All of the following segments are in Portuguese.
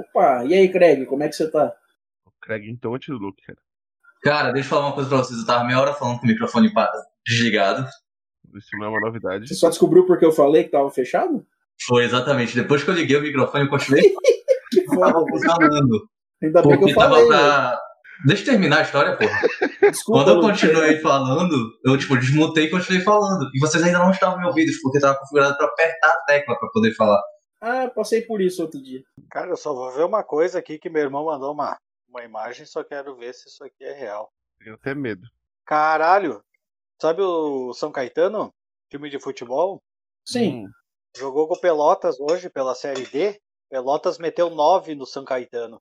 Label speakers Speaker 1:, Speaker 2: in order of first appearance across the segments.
Speaker 1: Opa, e aí, Craig, como é que você tá?
Speaker 2: O Craig então antes do Luke, cara.
Speaker 3: Cara, deixa eu falar uma coisa pra vocês. Eu tava meia hora falando com o microfone desligado.
Speaker 2: Isso não é uma novidade.
Speaker 1: Você só descobriu porque eu falei que tava fechado?
Speaker 3: Foi exatamente. Depois que eu liguei o microfone, eu continuei
Speaker 1: Que foda.
Speaker 3: falando.
Speaker 1: Ainda bem que eu
Speaker 3: tava
Speaker 1: falei.
Speaker 3: pra. Deixa eu terminar a história, porra.
Speaker 1: Desculpa.
Speaker 3: Quando eu continuei falando, eu, tipo, desmutei e continuei falando. E vocês ainda não estavam me ouvindo, porque tava configurado pra apertar a tecla pra poder falar.
Speaker 1: Ah, passei por isso outro dia.
Speaker 4: Cara, eu só vou ver uma coisa aqui que meu irmão mandou uma, uma imagem, só quero ver se isso aqui é real.
Speaker 2: Tenho até medo.
Speaker 4: Caralho! Sabe o São Caetano? Filme de futebol?
Speaker 1: Sim.
Speaker 2: Hum,
Speaker 4: Jogou com o Pelotas hoje pela Série D. Pelotas meteu 9 no São Caetano.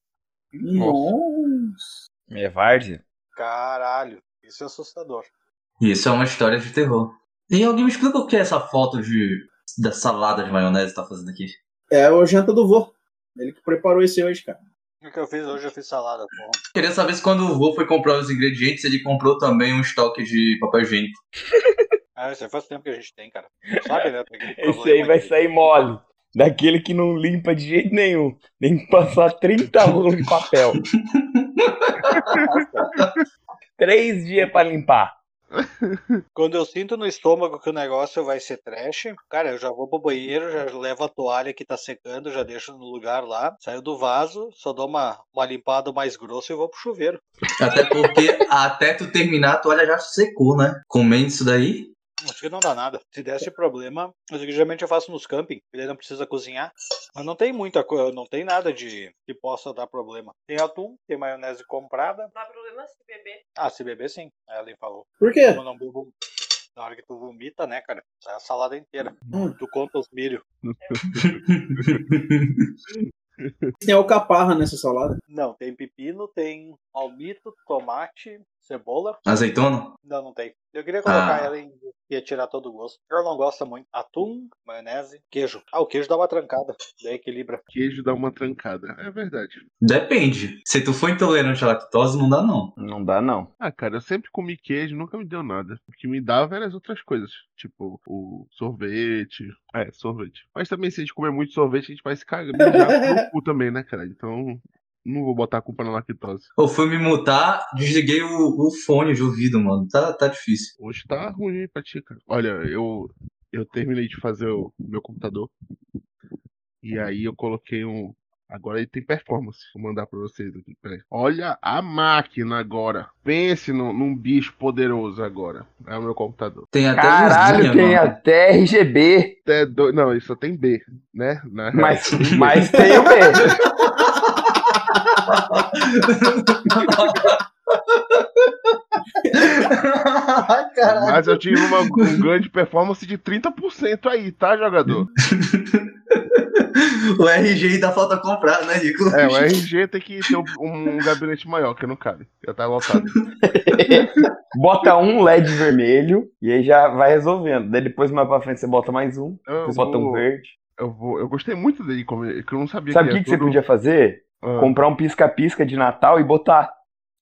Speaker 1: Nossa.
Speaker 5: Várzea?
Speaker 4: Caralho, isso é assustador.
Speaker 3: Isso é uma história de terror. E alguém me explica o que é essa foto de da salada de maionese que tá fazendo aqui?
Speaker 1: É o janta do vô. Ele que preparou esse hoje, cara.
Speaker 4: O que eu fiz hoje, eu fiz salada. Porra.
Speaker 3: Queria saber se quando o vô foi comprar os ingredientes, ele comprou também um estoque de papel higiênico.
Speaker 4: Ah, isso aí faz tempo que a gente tem, cara. Sabe, né?
Speaker 5: Esse aí vai
Speaker 4: de-
Speaker 5: sair mole. Daquele que não limpa de jeito nenhum. Tem que passar 30 rolos de papel. Três dias pra limpar.
Speaker 4: Quando eu sinto no estômago que o negócio vai ser trash, cara, eu já vou pro banheiro, já levo a toalha que tá secando, já deixo no lugar lá, saio do vaso, só dou uma, uma limpada mais grossa e vou pro chuveiro.
Speaker 3: Até porque até tu terminar a toalha já secou, né? Comendo isso daí.
Speaker 4: Acho que não dá nada. Se desse problema, mas é que geralmente eu faço nos camping, ele não precisa cozinhar. Mas não tem muita coisa, não tem nada de que possa dar problema. Tem atum, tem maionese comprada.
Speaker 6: Não dá problema se beber.
Speaker 4: Ah, se beber sim, a Ellen falou.
Speaker 1: Por quê?
Speaker 4: Como eu não bebo. Na hora que tu vomita, né, cara? Sai a salada inteira.
Speaker 1: Hum.
Speaker 4: Tu conta os milho.
Speaker 1: Tem alcaparra nessa salada.
Speaker 4: Não, tem pepino, tem palmito, tomate, cebola.
Speaker 3: Azeitona?
Speaker 4: Não, não tem. Eu queria colocar
Speaker 3: Ah.
Speaker 4: ela em. ia tirar todo o gosto. Eu não gosto muito. Atum, maionese, queijo. Ah, o queijo dá uma trancada. Daí equilibra.
Speaker 2: Queijo dá uma trancada. É verdade.
Speaker 3: Depende. Se tu for intolerante à lactose, não dá não.
Speaker 5: Não dá, não.
Speaker 2: Ah, cara, eu sempre comi queijo, nunca me deu nada. O que me dava eram as outras coisas. Tipo, o sorvete. É, sorvete. Mas também, se a gente comer muito sorvete, a gente vai se cagar no cu também, né, cara? Então, não vou botar a culpa na lactose.
Speaker 3: Eu fui me mutar, desliguei o, o fone de ouvido, mano. Tá, tá difícil.
Speaker 2: Hoje tá ruim pra ti, cara. Olha, eu, eu terminei de fazer o meu computador. E aí eu coloquei um. Agora ele tem performance. Vou mandar pra vocês aqui. Peraí. Olha a máquina agora. Pense num, num bicho poderoso agora. É o meu computador.
Speaker 3: Tem até
Speaker 5: Caralho,
Speaker 3: luzinha,
Speaker 5: tem
Speaker 3: mano.
Speaker 5: até RGB.
Speaker 2: Até do... Não, isso só tem B, né?
Speaker 5: Mas,
Speaker 2: só tem B.
Speaker 5: mas tem o B.
Speaker 2: Mas eu tive uma, um ganho de performance de 30% aí, tá, jogador?
Speaker 3: o RG ainda falta comprar, né, Nico?
Speaker 2: É, o RG tem que ter um, um gabinete maior, que não cabe. Já tá lotado.
Speaker 5: Bota um LED vermelho e aí já vai resolvendo. Daí depois mais pra frente você bota mais um.
Speaker 2: Eu
Speaker 5: Depois bota um verde.
Speaker 2: Eu, vou, eu gostei muito dele, como- que eu não sabia
Speaker 5: Sabe o
Speaker 2: que
Speaker 5: que, que você
Speaker 2: tudo-
Speaker 5: podia fazer?
Speaker 2: Ah,
Speaker 5: Comprar um pisca-pisca de Natal e botar.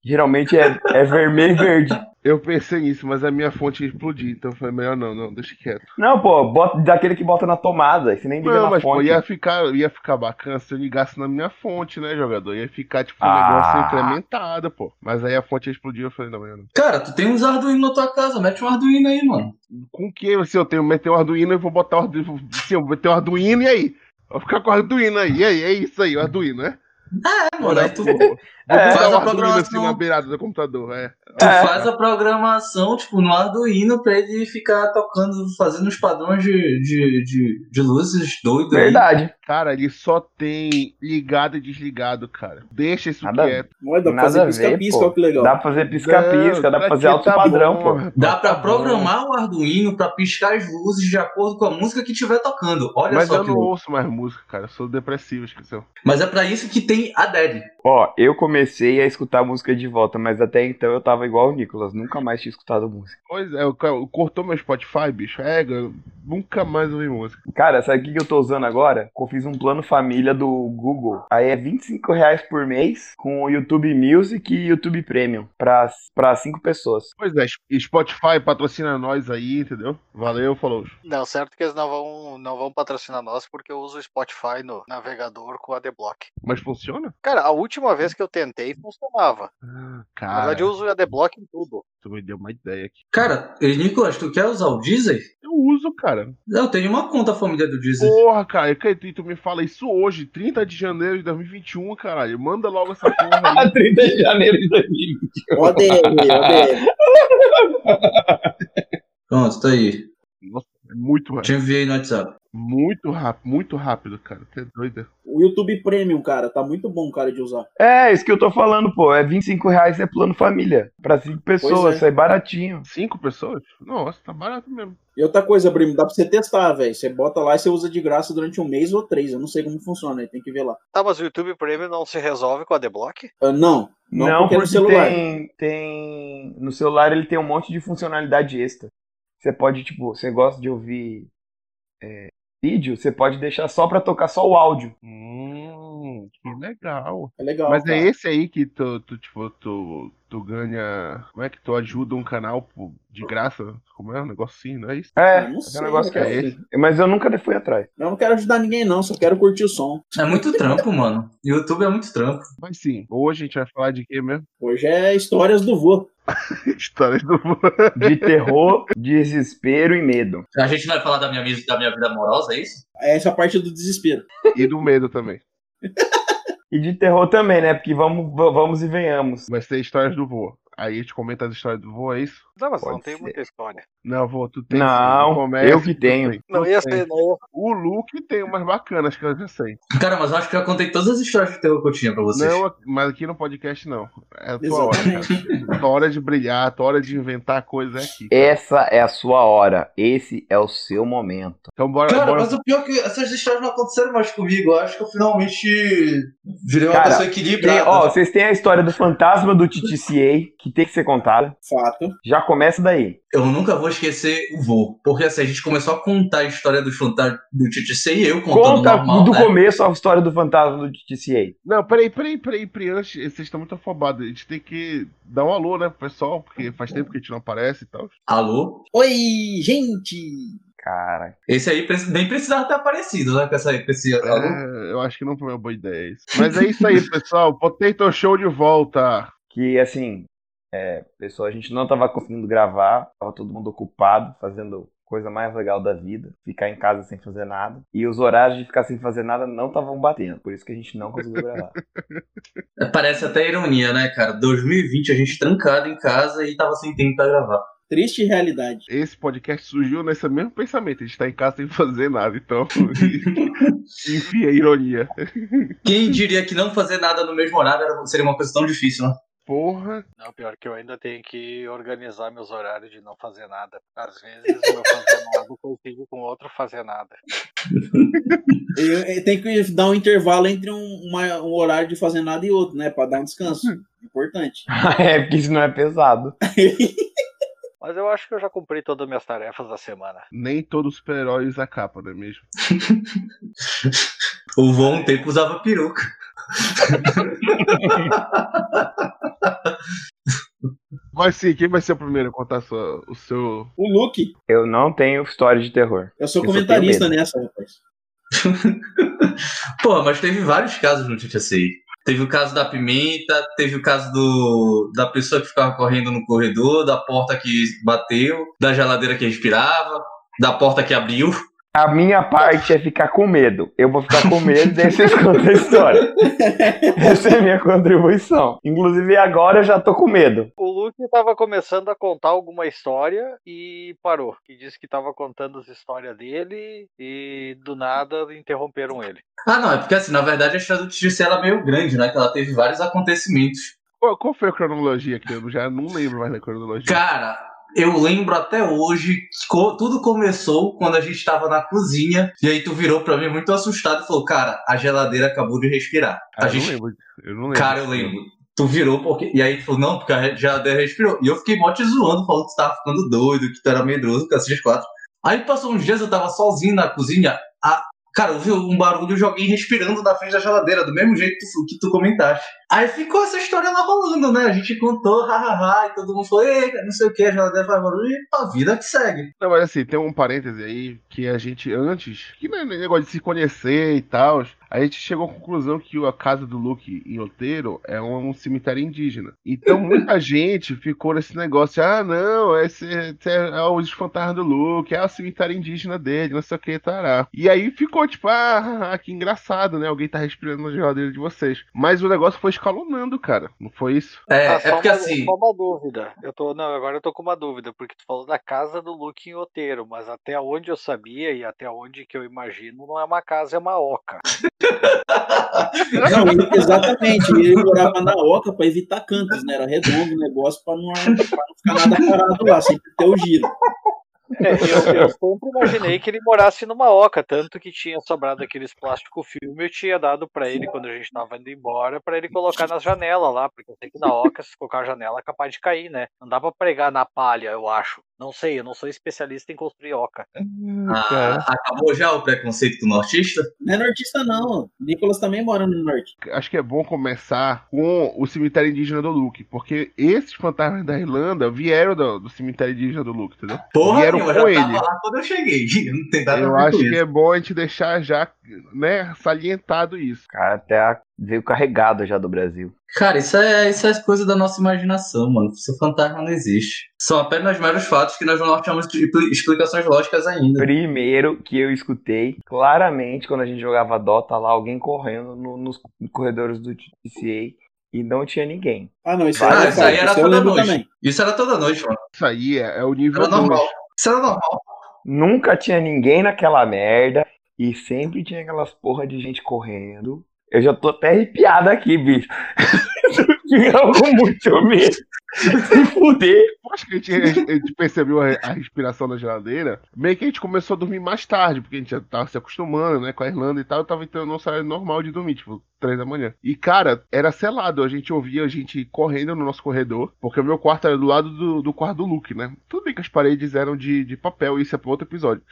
Speaker 5: Geralmente é, é vermelho e verde.
Speaker 2: Eu pensei nisso, mas a minha fonte ia explodir, então foi melhor não, não, deixa quieto.
Speaker 5: Não, pô, bota daquele que bota na tomada. Você nem liga
Speaker 2: Não,
Speaker 5: na
Speaker 2: mas pô,
Speaker 5: fonte.
Speaker 2: ia ficar, ia ficar bacana se eu ligasse na minha fonte, né, jogador? Ia ficar tipo um
Speaker 5: Ah.
Speaker 2: negócio incrementado, pô. Mas aí a fonte ia explodir, eu falei, não, melhor não.
Speaker 3: Cara, tu tem uns Arduino na tua casa, mete um Arduino aí, mano.
Speaker 2: Com que se eu tenho meter um Arduino, eu vou botar o Arduino. Se eu meter um Arduino, e aí? Vou ficar com o Arduino aí, e aí? É isso aí, o Arduino, né?
Speaker 3: É, mano, aí tu,
Speaker 2: Vou
Speaker 3: tu
Speaker 5: É,
Speaker 3: faz a
Speaker 2: Arduino assim
Speaker 3: programação,
Speaker 2: na beirada do computador, é.
Speaker 5: É.
Speaker 3: faz a programação, tipo, no Arduino pra ele ficar tocando, fazendo os padrões de, de, de, de luzes doido aí.
Speaker 5: Verdade.
Speaker 2: Cara, ele só tem ligado e desligado, cara. Deixa isso
Speaker 5: Nada
Speaker 2: quieto.
Speaker 1: Olha, dá pra
Speaker 5: Nada
Speaker 1: fazer pisca-pisca, que legal.
Speaker 5: Dá pra fazer pisca-pisca, dá pra fazer alto padrão, pô.
Speaker 3: Dá pra
Speaker 2: Tá bom.
Speaker 3: programar o Arduino pra piscar as luzes de acordo com a música que estiver tocando. Olha
Speaker 2: Mas
Speaker 3: só
Speaker 2: eu
Speaker 3: que
Speaker 2: não
Speaker 3: louco.
Speaker 2: ouço mais música, cara. Eu sou depressivo, esqueceu.
Speaker 3: Mas é pra isso que tem a Dead.
Speaker 5: Ó, eu comecei a escutar música de volta, mas até então eu tava igual o Nicolas, nunca mais tinha escutado música.
Speaker 2: Pois é, cara cortou meu Spotify, bicho. É, nunca mais ouvi música.
Speaker 5: Cara, sabe o que que eu tô usando agora? Eu fiz um plano família do Google. Aí é 25 reais por mês com o YouTube Music e YouTube Premium pra, pra cinco pessoas.
Speaker 2: Pois é, Spotify patrocina nós aí, entendeu? Valeu, falou.
Speaker 4: Não, certo que eles não vão, não vão patrocinar nós porque eu uso o Spotify no navegador com a Adblock.
Speaker 2: Mas funciona?
Speaker 4: Cara, a última vez que eu tentei funcionava.
Speaker 2: Ah,
Speaker 4: Na
Speaker 2: cara,
Speaker 4: verdade, eu uso o Adblock em tudo.
Speaker 2: tu me deu uma ideia aqui.
Speaker 3: Cara, e Nicolas, tu quer usar o Deezer?
Speaker 2: Eu uso, cara.
Speaker 3: Eu tenho uma conta família do Deezer.
Speaker 2: Porra, cara, que tu me fala isso hoje, 30 de janeiro de 2021, caralho. Manda logo essa porra aí.
Speaker 5: 30 de janeiro de 2021.
Speaker 1: ODM, ODM.
Speaker 3: Pronto, tá aí.
Speaker 2: Nossa, é muito rápido.
Speaker 3: Te enviei no WhatsApp.
Speaker 2: Muito rápido, muito rápido, cara. Você é doido.
Speaker 1: O YouTube Premium, cara, tá muito bom, cara, de usar.
Speaker 5: É, isso que eu tô falando, pô. É 25 reais é plano família. Pra cinco pessoas,
Speaker 1: é.
Speaker 5: sai baratinho.
Speaker 2: Cinco pessoas? Nossa, tá barato mesmo.
Speaker 1: E outra coisa, Brimo, dá pra você testar, velho. Você bota lá e você usa de graça durante um mês ou três. Eu não sei como funciona, aí tem que ver lá.
Speaker 4: Tá, mas o YouTube Premium não se resolve com a Adblock?
Speaker 1: Ah, não, não,
Speaker 5: Não,
Speaker 1: porque
Speaker 5: porque,
Speaker 1: é no celular.
Speaker 5: tem, tem. No celular ele tem um monte de funcionalidade extra. Você pode, tipo, você gosta de ouvir é, vídeo, você pode deixar só pra tocar só o áudio.
Speaker 2: Hum, que legal.
Speaker 1: É legal.
Speaker 2: Mas
Speaker 1: cara.
Speaker 2: é esse aí que tu, tu, tipo, tu, tu ganha. Como é que tu ajuda um canal de graça? Como é? Um negócio assim, não é isso?
Speaker 5: É,
Speaker 1: Eu não
Speaker 5: é um negócio que é esse. Mas eu nunca fui atrás.
Speaker 1: Eu não quero ajudar ninguém, não, só quero curtir o som.
Speaker 3: É muito trampo, mano. YouTube é muito trampo.
Speaker 2: Mas sim, hoje a gente vai falar de quê mesmo?
Speaker 1: Hoje é histórias do vô.
Speaker 2: Histórias do
Speaker 5: De terror, desespero e medo.
Speaker 3: A gente vai falar da minha, vida- da minha vida amorosa, é isso?
Speaker 1: É essa parte do desespero.
Speaker 2: e do medo também.
Speaker 5: E de terror também, né? Porque vamos, vamos e venhamos.
Speaker 2: Vai ser histórias do vô. Aí a gente comenta as histórias do vô, é isso?
Speaker 4: Não, mas
Speaker 5: Pode
Speaker 4: não tem
Speaker 5: ser.
Speaker 4: muita história.
Speaker 2: Não, vô, tu tem.
Speaker 5: Não, eu que tenho.
Speaker 2: tem.
Speaker 4: Não ia
Speaker 2: tem.
Speaker 4: ser, não ia
Speaker 2: O Luke tem umas bacanas que eu já sei.
Speaker 3: Cara, mas eu acho que eu já contei todas as histórias de terror que eu tinha pra vocês.
Speaker 2: Não, mas aqui no podcast não. É a tua hora,
Speaker 1: Exatamente.
Speaker 2: cara. Tua hora de brilhar, a tua hora de inventar coisa é aqui.
Speaker 5: Essa é a sua hora. Esse é o seu momento.
Speaker 2: Então bora,
Speaker 3: Cara,
Speaker 2: bora.
Speaker 3: mas o pior é que essas histórias não aconteceram mais comigo. Eu acho que eu finalmente virei uma
Speaker 5: Cara,
Speaker 3: pessoa
Speaker 5: Tem-
Speaker 3: equilibrada.
Speaker 5: ó, vocês têm a história do fantasma do TTCA, que tem que ser contada.
Speaker 1: Fato.
Speaker 5: Já começa daí.
Speaker 3: Eu nunca vou esquecer o voo. Porque assim, a gente começou a contar a história dos fantasmas do TTC e eu contando
Speaker 5: Conta
Speaker 3: normal,
Speaker 5: do
Speaker 3: né?
Speaker 5: começo a história do fantasma do TTCA.
Speaker 2: Não, peraí, peraí, peraí, peraí. Antes, vocês estão muito afobados. A gente tem que dar um alô, né, pro pessoal, porque faz tempo que a gente não aparece e tal.
Speaker 3: Alô?
Speaker 1: Oi, gente!
Speaker 5: Cara,
Speaker 3: Esse aí nem precisava ter aparecido, né? Com, essa, com esse alô.
Speaker 2: É, eu acho que não foi uma boa ideia isso. Mas é isso aí, pessoal. Potato Show de volta.
Speaker 5: que assim, é, pessoal, a gente não tava conseguindo gravar, tava todo mundo ocupado, fazendo coisa mais legal da vida, ficar em casa sem fazer nada. E os horários de ficar sem fazer nada não estavam batendo, por isso que a gente não conseguiu gravar.
Speaker 3: É, Parece até ironia, né, cara? 2020 a gente trancado em casa e tava sem tempo pra gravar.
Speaker 1: Triste realidade.
Speaker 2: Esse podcast surgiu nesse mesmo pensamento. A gente tá em casa sem fazer nada, então. Enfim, a ironia.
Speaker 3: Quem diria que não fazer nada no mesmo horário era- seria uma coisa tão difícil, né?
Speaker 2: Porra.
Speaker 4: Não, pior que eu ainda tenho que organizar meus horários de não fazer nada. Às vezes eu fazer nada coincide com outro fazer nada.
Speaker 1: Tem que dar um intervalo entre um, uma- um horário de fazer nada e outro, né? Pra dar um descanso. Importante.
Speaker 5: é, porque isso não é pesado.
Speaker 4: Mas eu acho que eu já cumpri todas as minhas tarefas da semana.
Speaker 2: Nem todos os super-heróis usam capa, não é mesmo?
Speaker 3: O vô um tempo usava peruca.
Speaker 2: Mas sim, quem vai ser o primeiro a contar sua- o seu.
Speaker 1: O Luke,
Speaker 5: Eu não tenho história de terror.
Speaker 1: eu sou
Speaker 5: Eu
Speaker 1: comentarista nessa, rapaz.
Speaker 3: Pô, mas teve vários casos no TTC. Teve o caso da pimenta, teve o caso do da pessoa que ficava correndo no corredor, da porta que bateu, da geladeira que respirava, da porta que abriu.
Speaker 5: A minha parte é ficar com medo. Eu vou ficar com medo, daí vocês contam a história. Essa é a minha contribuição. Inclusive, agora eu já tô com medo.
Speaker 4: O Luke tava começando a contar alguma história e parou. E disse que tava contando as histórias dele e do nada interromperam ele.
Speaker 3: Ah, não, é porque assim, na verdade a história do TTC ela é meio grande, né? Que ela teve vários acontecimentos.
Speaker 2: Qual, qual foi a cronologia aqui? Eu já não lembro mais da cronologia.
Speaker 3: Cara, eu lembro até hoje tudo começou quando a gente tava na cozinha e aí tu virou pra mim muito assustado e falou: Cara, a geladeira acabou de respirar.
Speaker 2: Ah,
Speaker 3: a
Speaker 2: eu
Speaker 3: gente
Speaker 2: não lembro. Eu não lembro.
Speaker 3: Cara, eu lembro. Tu virou porque. E aí tu falou, não, porque a geladeira respirou. E eu fiquei mó te zoando, falando que tu tava ficando doido, que tu era medroso, com essas quatro. Aí passou uns dias, eu tava sozinho na cozinha. A, Cara, eu vi um barulho de alguém respirando na frente da geladeira, do mesmo jeito que tu, que tu comentaste. Aí ficou essa história lá rolando, né? A gente contou, hahaha, e todo mundo falou, eita, não sei o que, a geladeira faz barulho, e a vida que segue.
Speaker 2: Não, mas assim, tem um parêntese aí que a gente antes, que não é negócio de se conhecer e tal, a gente chegou à conclusão que a casa do Luke em Oteiro é um, cemitério indígena. Então muita gente ficou nesse negócio, ah, não, esse, esse é os fantasmas do Luke, é o cemitério indígena dele, não sei o que, tará. E aí ficou tipo, ah, que engraçado, né? Alguém tá respirando na geladeira de vocês. Mas o negócio foi escalonando, cara. Não foi isso?
Speaker 3: É,
Speaker 4: Ah,
Speaker 3: é
Speaker 4: só
Speaker 3: porque
Speaker 4: uma,
Speaker 3: assim.
Speaker 4: só uma dúvida. Eu tô, não, agora eu tô com uma dúvida, porque tu falou da casa do Luke em Oteiro, mas até onde eu sabia e até onde que eu imagino, não é uma casa, é uma oca.
Speaker 1: Não, ele- exatamente. Ele morava na Oca para evitar cantos, né? Era redondo o negócio para não, pra não ficar nada parado lá, sempre ter o giro.
Speaker 4: É, eu, eu sempre imaginei que ele morasse numa oca, tanto que tinha sobrado aqueles plástico filme, eu tinha dado pra ele quando a gente tava indo embora, pra ele colocar nas janelas lá, porque eu sei que na oca, se colocar a janela, é capaz de cair, né? Não dá pra pregar na palha, eu acho. Não sei, eu não sou especialista em construir oca.
Speaker 3: ah, acabou já o preconceito do nortista?
Speaker 1: Não é nortista, não. Nicolas também mora no norte.
Speaker 2: Acho que é bom começar com o cemitério indígena do Luke, porque esses fantasmas da Irlanda vieram do, do cemitério indígena do Luke, entendeu?
Speaker 3: Porra,
Speaker 2: Vieram
Speaker 3: nenhuma, eu
Speaker 2: com
Speaker 3: já tava
Speaker 2: ele.
Speaker 3: lá quando eu cheguei. Não tem nada
Speaker 2: Eu
Speaker 3: a ver
Speaker 2: acho que é bom a gente deixar já, né, salientado isso.
Speaker 5: Cara até a- veio carregado já do Brasil.
Speaker 3: Cara, isso é, isso é coisa da nossa imaginação, mano. Seu fantasma não existe. São apenas meros fatos que nós não expli- explicações lógicas ainda.
Speaker 5: Primeiro que eu escutei claramente quando a gente jogava Dota lá, alguém correndo no- nos corredores do TCA e não tinha ninguém.
Speaker 1: Ah, não, isso,
Speaker 3: Ah, isso aí era
Speaker 1: isso eu
Speaker 3: toda noite.
Speaker 1: também.
Speaker 3: Isso era toda noite, mano.
Speaker 2: Isso aí é, é o nível
Speaker 3: Era normal.
Speaker 2: 2.
Speaker 3: Isso era normal.
Speaker 5: Nunca tinha ninguém naquela merda e sempre tinha aquelas porra de gente correndo. Eu já tô até arrepiado aqui, bicho. Com muito medo. Se fuder.
Speaker 2: Acho que a gente, a gente percebeu a, a respiração da geladeira. Meio que a gente começou a dormir mais tarde, porque a gente já tava se acostumando, né, com a Irlanda e tal. Eu tava entrando nosso horário normal de dormir, tipo, três da manhã. E, cara, era selado. A gente ouvia a gente correndo no nosso corredor, porque o meu quarto era do lado do, do quarto do Luke, né? Tudo bem que as paredes eram de, de papel, isso é pra outro episódio.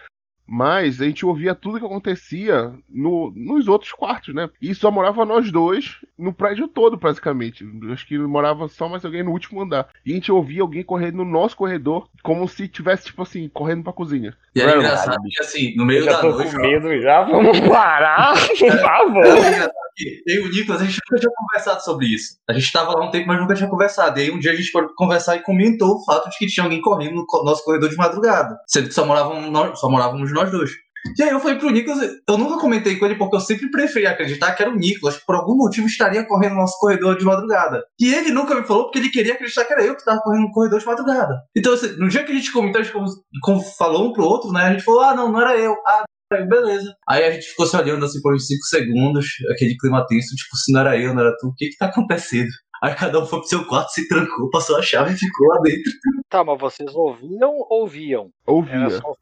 Speaker 2: Mas a gente ouvia tudo que acontecia no, nos outros quartos, né? E só morava nós dois no prédio todo, praticamente. Acho que morava só mais alguém no último andar. E a gente ouvia alguém correndo no nosso corredor, como se tivesse, tipo assim, correndo pra cozinha.
Speaker 3: E era
Speaker 5: Mano,
Speaker 3: engraçado que, assim, no
Speaker 5: Eu
Speaker 3: meio
Speaker 5: já
Speaker 3: da
Speaker 5: tô
Speaker 3: noite.
Speaker 5: com medo já. Vamos parar, por favor.
Speaker 3: Que eu e o Nicolas, a gente nunca tinha conversado sobre isso. A gente tava lá um tempo, mas nunca tinha conversado. E aí um dia a gente foi conversar e comentou o fato de que tinha alguém correndo no nosso corredor de madrugada. Sendo que só, moravam nós, só morávamos nós dois. E aí eu falei pro Nicolas, eu nunca comentei com ele porque eu sempre preferi acreditar que era o Nicolas, que por algum motivo estaria correndo no nosso corredor de madrugada. E ele nunca me falou porque ele queria acreditar que era eu que tava correndo no corredor de madrugada. Então, assim, no dia que a gente comentou, a gente falou um pro outro, né? A gente falou, ah, não, não era eu. Ah, eu, beleza. Aí a gente ficou se olhando assim por uns 5 segundos, aquele clima tenso, tipo, se não era eu, não era tu, o que que tá acontecendo? Aí cada um foi pro seu quarto, se trancou, passou a chave e ficou lá dentro.
Speaker 4: Tá, mas vocês ouviam ou viam?
Speaker 2: Ouvia.
Speaker 4: Só.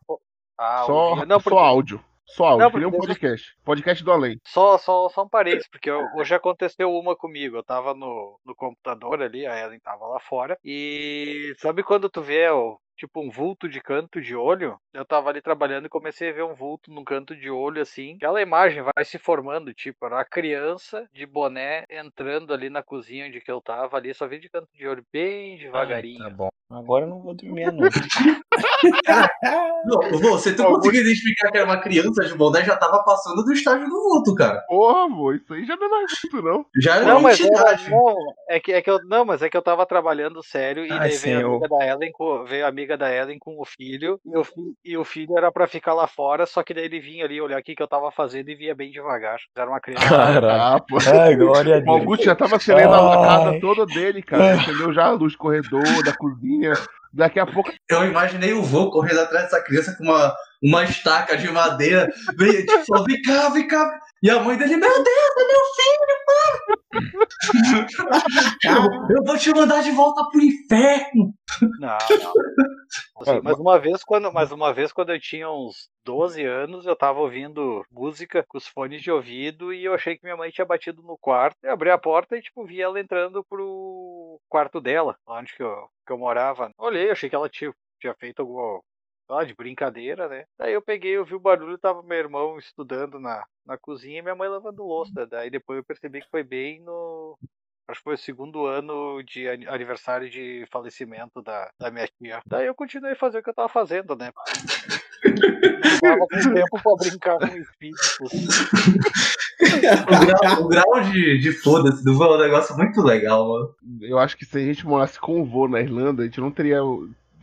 Speaker 4: Ah,
Speaker 2: Só,
Speaker 4: ouvia. Não,
Speaker 2: só
Speaker 4: porque-
Speaker 2: áudio. Só áudio,
Speaker 4: Não,
Speaker 2: um podcast. Podcast do além.
Speaker 4: Só, só, só um parênteses, porque eu- hoje aconteceu uma comigo. Eu tava no, no computador ali, a Ellen tava lá fora. E sabe quando tu vê o, tipo um vulto de canto de olho? Eu tava ali trabalhando e comecei a ver um vulto num canto de olho assim. Aquela imagem vai se formando, tipo, era uma criança de boné entrando ali na cozinha onde que eu tava ali, só vi de canto de olho bem devagarinho.
Speaker 5: Tá bom. Agora eu não vou dormir à noite.
Speaker 3: Não, vô, se tu
Speaker 2: Ó,
Speaker 3: conseguir identificar que era uma criança de boné, já tava passando do estágio do vulto, cara.
Speaker 2: Porra, amor, isso aí já não é mais muito, não.
Speaker 3: Já era
Speaker 4: Não,
Speaker 3: uma
Speaker 4: mas era,
Speaker 3: entidade.
Speaker 4: não, é que, é que eu, não, mas é que eu tava trabalhando sério e
Speaker 5: Ai,
Speaker 4: daí veio a, amiga da Ellen com, veio a amiga da Ellen com o filho e o, fi- e o filho era pra ficar lá fora, só que daí ele vinha ali olhar o que, eu tava fazendo e via bem devagar. Era uma criança.
Speaker 5: Caralho.
Speaker 2: Ah.
Speaker 5: Ai, glória a
Speaker 2: O
Speaker 5: Deus.
Speaker 2: Augusto já tava acendendo a casa toda dele, cara. Acendeu já a luz do corredor, da cozinha. Daqui a pouco.
Speaker 3: Eu imaginei o vô correndo atrás dessa criança com uma, uma estaca de madeira. Vem, tipo, vem cá, vem cá. E a mãe dele, meu Deus, é meu filho, pai! eu vou te mandar de volta pro inferno.
Speaker 4: Não, não. Assim, mas uma vez quando, mas uma vez quando eu tinha uns 12 anos, eu tava ouvindo música com os fones de ouvido e eu achei que minha mãe tinha batido no quarto. Eu abri a porta e tipo vi ela entrando pro quarto dela, lá onde que eu, que eu morava. Olhei, achei que ela tinha, tinha feito alguma ó, de brincadeira, né? Daí eu peguei, eu vi o barulho, tava meu irmão estudando na, na cozinha e minha mãe lavando louça. Daí depois eu percebi que foi bem no. Acho que foi o segundo ano de ani- aniversário de falecimento da, da minha tia. Daí eu continuei a fazer o que eu tava fazendo, né? Não tava com tempo pra brincar com espíritos.
Speaker 3: O grau, o grau de, de foda-se do vô é um negócio muito legal, mano.
Speaker 2: Eu acho que se a gente morasse com o vô na Irlanda, a gente não teria.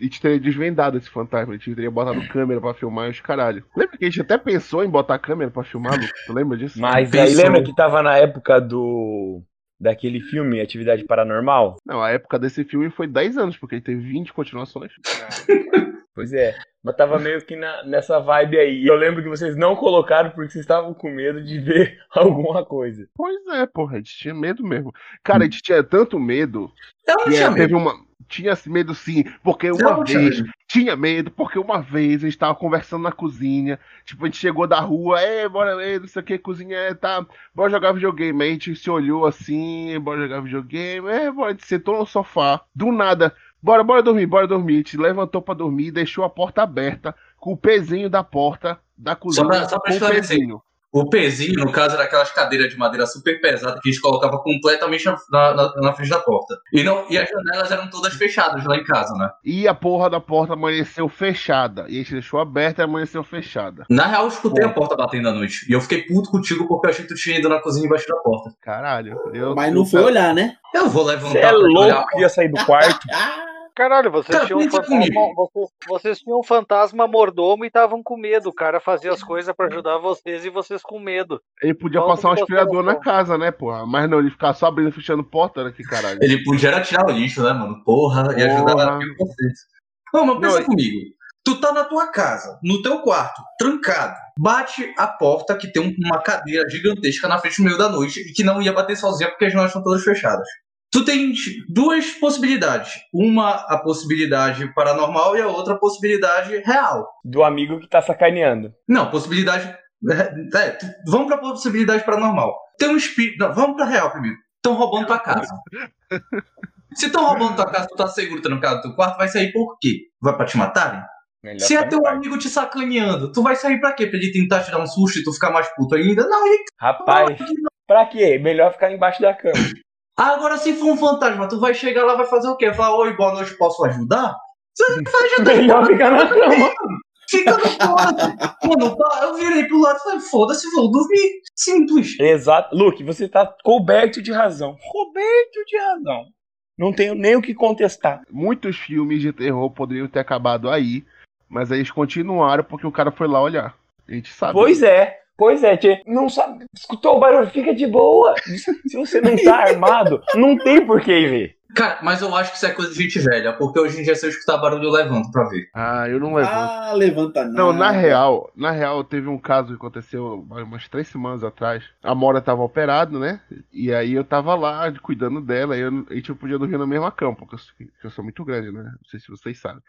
Speaker 2: A gente teria desvendado esse fantasma, a gente teria botado câmera pra filmar e os caralho. Lembra que a gente até pensou em botar câmera pra filmar, Lucas? Tu lembra disso?
Speaker 5: Mas aí
Speaker 3: Pensou.
Speaker 5: lembra que tava na época do. daquele filme Atividade Paranormal?
Speaker 2: Não, a época desse filme foi 10 anos, porque ele teve 20 continuações.
Speaker 5: Pois é. Mas tava meio que na- nessa vibe aí. E eu lembro que vocês não colocaram porque vocês estavam com medo de ver alguma coisa.
Speaker 2: Pois é, porra, a gente tinha medo mesmo. Cara, a gente tinha tanto medo
Speaker 3: Eu não tinha
Speaker 2: é, teve
Speaker 3: medo.
Speaker 2: uma. Tinha medo sim, porque uma
Speaker 3: não tinha
Speaker 2: vez.
Speaker 3: medo.
Speaker 2: Tinha medo, porque uma vez a gente tava conversando na cozinha. Tipo, a gente chegou da rua, é, bora, é, não sei o que, cozinha, é, tá, bora jogar videogame. Aí a gente se olhou assim, bora jogar videogame, é, bora, a gente sentou no sofá. Do nada, bora, bora dormir, bora dormir. A gente levantou pra dormir e deixou a porta aberta, com o pezinho da porta da cozinha.
Speaker 3: pra- só pra
Speaker 2: com o pezinho.
Speaker 3: O pezinho, no caso, era aquelas cadeiras de madeira super pesadas que a gente colocava completamente na, na, na frente da porta. E, não, e as janelas eram todas fechadas lá em casa, né?
Speaker 2: E a porra da porta amanheceu fechada. E a gente deixou aberta e amanheceu fechada.
Speaker 3: Na real, eu escutei
Speaker 2: Bom.
Speaker 3: a porta batendo à noite. E eu fiquei puto contigo porque eu achei que tu tinha ido na cozinha embaixo da porta.
Speaker 2: Caralho. Eu,
Speaker 1: Mas não foi olhar, né?
Speaker 3: Eu vou levantar
Speaker 5: Você é louco que ia sair do quarto?
Speaker 4: Caralho, vocês
Speaker 3: Cara,
Speaker 4: tinham um fantasma. Vocês, vocês tinham um fantasma mordomo e estavam com medo. O cara fazia as coisas pra ajudar vocês e vocês com medo.
Speaker 2: Ele podia
Speaker 4: Falta
Speaker 2: passar um aspirador na casa, né, porra? Mas não, ele ficar só abrindo e fechando porta, né? Que caralho.
Speaker 3: Ele podia era tirar o lixo, né, mano? Porra, e ajudar
Speaker 2: Porra.
Speaker 3: mil vocês. Não, mas pensa
Speaker 2: Não,
Speaker 3: comigo. Tu tá na tua casa, no teu quarto, trancado. Bate a porta que tem um- uma cadeira gigantesca na frente no meio da noite e que não ia bater sozinha porque as janelas estão todas fechadas. Tu tens duas possibilidades. Uma, a possibilidade paranormal e a outra, a possibilidade real.
Speaker 5: Do amigo que tá sacaneando.
Speaker 3: Não, possibilidade. É, tu- vamos pra possibilidade paranormal. Tem um espírito. Não, vamos pra real primeiro. Estão roubando tua casa. Se estão roubando tua casa, tu tá seguro trancado no teu quarto, vai sair por quê? Vai pra te matarem?
Speaker 5: Melhor
Speaker 3: Se é teu amigo te sacaneando, tu vai sair pra quê? Pra ele tentar te dar um susto e tu ficar mais puto ainda? Não, ele.
Speaker 5: Rapaz, pra quê? Melhor ficar embaixo da cama.
Speaker 3: Agora, se for um fantasma, tu vai chegar lá vai fazer o quê? Falar, oi, boa noite, posso ajudar? Você não vai ajudar,
Speaker 5: Melhor ficar na cama.
Speaker 3: fica no quarto. Mano, pá, eu virei pro lado e falei, foda-se, vou dormir. Simples.
Speaker 5: Exato. Luke, você tá coberto de razão. Coberto de razão. Não tenho nem o que contestar.
Speaker 2: Muitos filmes de terror poderiam ter acabado aí, mas aí eles continuaram porque o cara foi lá olhar. A gente sabe.
Speaker 5: Pois é. Pois é, tchê. Não sabe. Escutou o barulho, fica de boa. Se você não tá armado, não tem por que ir ver.
Speaker 3: Cara, mas eu acho que isso é coisa de gente velha, porque hoje em dia se eu escutar barulho eu levanto pra ver.
Speaker 2: Ah, eu não levanto.
Speaker 1: Ah, levanta nada.
Speaker 2: Não, na real, na real, teve um caso que aconteceu umas três semanas atrás. A Mora tava operada, né? E aí eu tava lá cuidando dela, e eu, a gente não podia dormir na mesma cama, porque eu, porque eu sou muito grande, né? Não sei se vocês sabem.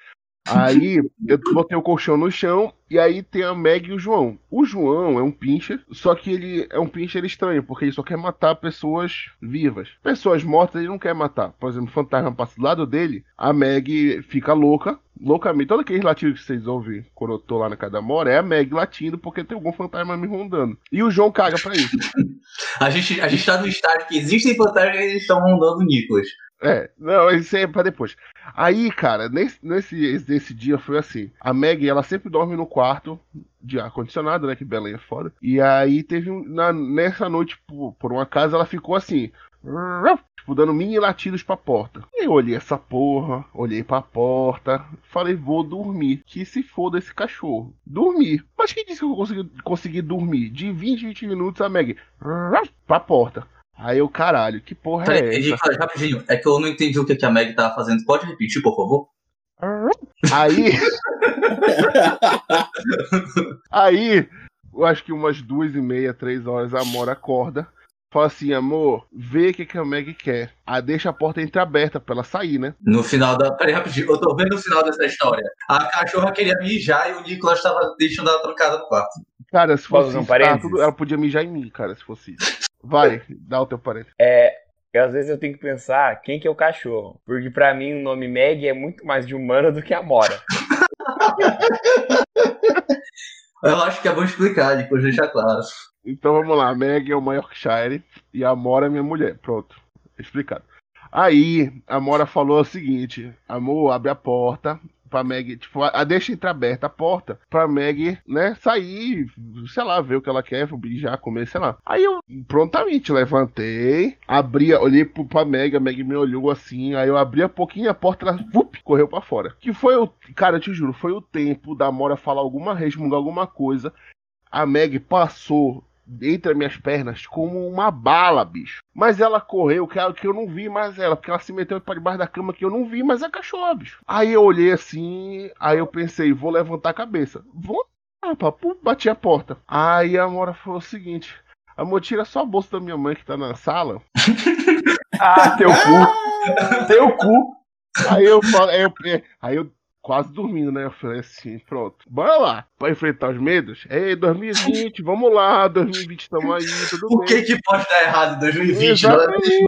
Speaker 2: Aí eu botei o colchão no chão e aí tem a Meg e o João. O João é um pincher, só que ele é um pincher estranho, porque ele só quer matar pessoas vivas. Pessoas mortas ele não quer matar. Por exemplo, o fantasma passa do lado dele, a Meg fica louca, loucamente. Todo aquele latido que vocês ouvem quando eu tô lá na casa da Mora é a Meg latindo porque tem algum fantasma me rondando. E o João caga pra isso.
Speaker 3: A gente, a gente tá no estágio que existem fantasmas eles estão rondando o Nicolas.
Speaker 2: É, não, isso é pra depois. Aí, cara, nesse, nesse, nesse dia foi assim. A Meg, ela sempre dorme no quarto de ar-condicionado, né? Que Belém é foda. E aí teve um. Na, nessa noite, por, por um acaso, ela ficou assim. Tipo, dando mini latidos pra porta. Eu olhei essa porra, olhei pra porta, falei, vou dormir. Que se foda esse cachorro. Dormir. Mas quem disse que eu consegui, consegui dormir? De 20, 20 minutos, a Meg. Pra porta. Aí eu, caralho, que porra é essa?
Speaker 3: Nicolas, rapidinho. É que eu não entendi o que, que a Meg tava fazendo. Pode repetir, por favor?
Speaker 2: Aí. Aí, eu acho que umas duas e meia, três horas, a Mora acorda. Fala assim, amor, vê o que, que a Meg quer. Aí deixa a porta entreaberta pra ela sair, né?
Speaker 3: No final da. Peraí, rapidinho. Eu tô vendo o final dessa história. A cachorra queria mijar e o Nicolas tava deixando ela trancada no quarto.
Speaker 2: Cara, se fosse
Speaker 5: um
Speaker 2: tudo- ela podia mijar em mim, cara, se fosse isso. Vai, dá o teu parênteses.
Speaker 5: É. às vezes eu tenho que pensar quem que é o cachorro. Porque pra mim o nome Meg é muito mais de humana do que Amora.
Speaker 3: Eu acho que é bom explicar, depois deixar claro.
Speaker 2: Então vamos lá, a Meg é uma Yorkshire e a Mora é minha mulher. Pronto, explicado. Aí a Mora falou o seguinte: amor, abre a porta pra Meg, tipo, a, a deixa entreaberta a porta pra Meg, né, sair, sei lá, ver o que ela quer, já comer, sei lá. Aí eu prontamente levantei, abri, olhei pro, pra Meg, a Meg me olhou assim, aí eu abri a pouquinho a porta, ela vup, correu pra fora. Que foi o, cara, eu te juro, foi o tempo da Mora falar alguma, resmungar alguma coisa. A Meg passou entre as minhas pernas como uma bala, bicho. Mas ela correu, que eu, que eu não vi mais ela, porque ela se meteu para debaixo da cama que eu não vi mais a cachorra, bicho. Aí eu olhei assim, aí eu pensei, vou levantar a cabeça. Vou, ah, papo, bati a porta. Aí a Mora falou o seguinte: Amor, tira só a bolsa da minha mãe que tá na sala.
Speaker 5: Ah, teu cu. teu cu.
Speaker 2: Aí eu falei, aí eu, aí eu quase dormindo, né? Eu falei assim, pronto, bora lá, pra enfrentar os medos. Ei, 2020, vamos lá, 2020 estamos aí, tudo
Speaker 3: O
Speaker 2: bem.
Speaker 3: que que pode dar errado em 2020? né?
Speaker 2: Exatamente.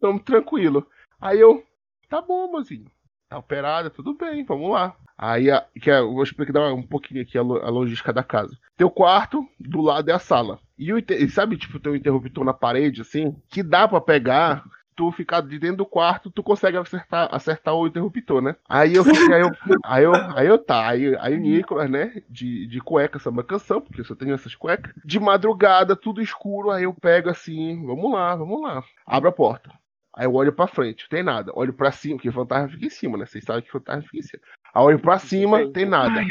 Speaker 2: Tamo tranquilo. Aí eu, tá bom, mozinho. Tá operada, tudo bem, vamos lá. Aí, a, que é, eu vou explicar um pouquinho aqui a, lo- a logística da casa. Teu quarto, do lado é a sala. E, o, e sabe, tipo, tem um interruptor na parede, assim, que dá pra pegar, tu ficar de dentro do quarto, tu consegue acertar, acertar o interruptor, né? Aí eu fiquei, aí eu, aí eu, aí eu tá, aí, aí o Nicolas, né, de, de cueca, samba canção, porque eu só tenho essas cuecas, de madrugada, tudo escuro, aí eu pego assim, vamos lá, vamos lá. Abro a porta. Aí eu olho pra frente, não tem nada. Olho pra cima, porque fantasma fica em cima, né? Vocês sabem que fantasma fica em cima. Aí olho pra cima, não tem nada.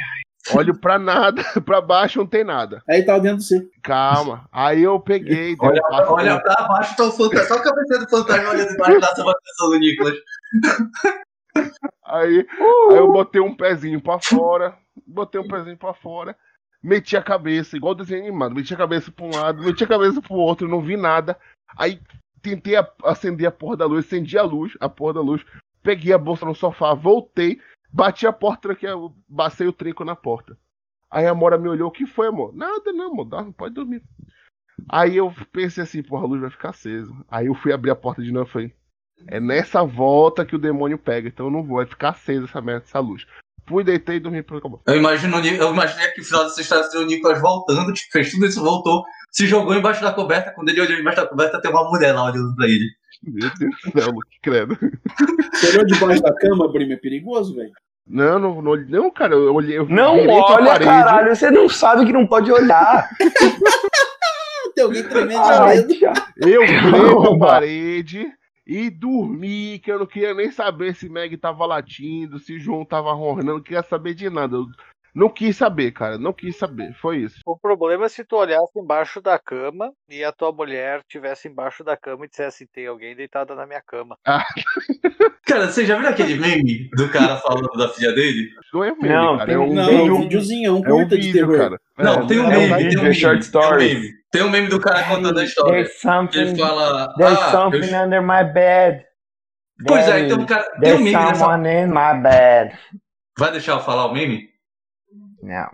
Speaker 2: Olho pra nada, pra baixo, não tem nada.
Speaker 1: Aí tava dentro de você.
Speaker 2: Calma. Aí eu peguei,
Speaker 3: Olha,
Speaker 2: um passo
Speaker 3: olha pra baixo, tá o fantasma. Só a cabeça do fantasma olhando embaixo da sua canção do Nicolas.
Speaker 2: Aí, aí eu botei um pezinho pra fora, botei um pezinho pra fora, meti a cabeça, igual desenho animado, meti a cabeça pra um lado, meti a cabeça pro outro, não vi nada. Aí tentei acender a porra da luz, acendi a luz, a porra da luz, peguei a bolsa no sofá, voltei, bati a porta, tranquei, a- bacei o trinco na porta. Aí a Mora me olhou, o que foi, amor? Nada, não, amor, dá, pode dormir. Aí eu pensei assim, porra, a luz vai ficar acesa. Aí eu fui abrir a porta de novo e falei, é nessa volta que o demônio pega, então eu não vou, vai ficar acesa essa merda, essa luz. Fui, deitei e dormi pelo acabou.
Speaker 3: Eu imagino, eu imaginei que o final dessa história seria o Nicolas voltando, tipo, fez tudo isso, voltou, se jogou embaixo da coberta. Quando ele olhou embaixo da coberta, tem uma mulher lá olhando pra ele.
Speaker 2: Meu Deus do céu, Luke, credo.
Speaker 1: Você olhou debaixo da cama, primo, é perigoso, velho.
Speaker 2: Não, não, não, não, cara, eu olhei. Eu
Speaker 5: Não olha, caralho. Você não sabe que não pode olhar.
Speaker 1: Tem alguém tremendo de medo.
Speaker 2: Eu virei pra parede e dormi, que eu não queria nem saber se Meg tava latindo, se João tava ronrando, não queria saber de nada. Eu não quis saber, cara, não quis saber, foi isso.
Speaker 4: O problema é se tu olhasse embaixo da cama e a tua mulher estivesse embaixo da cama e dissesse: tem alguém deitado na minha cama.
Speaker 3: Cara, você já viu aquele meme do cara falando da filha dele?
Speaker 2: Não é meme,
Speaker 5: Não,
Speaker 2: cara,
Speaker 5: tem
Speaker 2: é um
Speaker 5: um
Speaker 1: Não,
Speaker 2: vídeo,
Speaker 1: um videozinho, é um
Speaker 2: é um
Speaker 1: curta de terror.
Speaker 2: cara.
Speaker 3: Não,
Speaker 2: É,
Speaker 3: tem um
Speaker 5: é um
Speaker 3: meme, tem um meme.
Speaker 5: short
Speaker 3: Tem um meme. Tem um meme do cara contando a história.
Speaker 5: There's
Speaker 3: Ele
Speaker 5: something,
Speaker 3: fala.
Speaker 5: there's
Speaker 3: Ah,
Speaker 5: something
Speaker 3: eu...
Speaker 5: under my bed.
Speaker 3: Pois é, então o cara. Tem um meme
Speaker 5: someone in my bed.
Speaker 3: Vai deixar eu falar o meme?
Speaker 5: Não.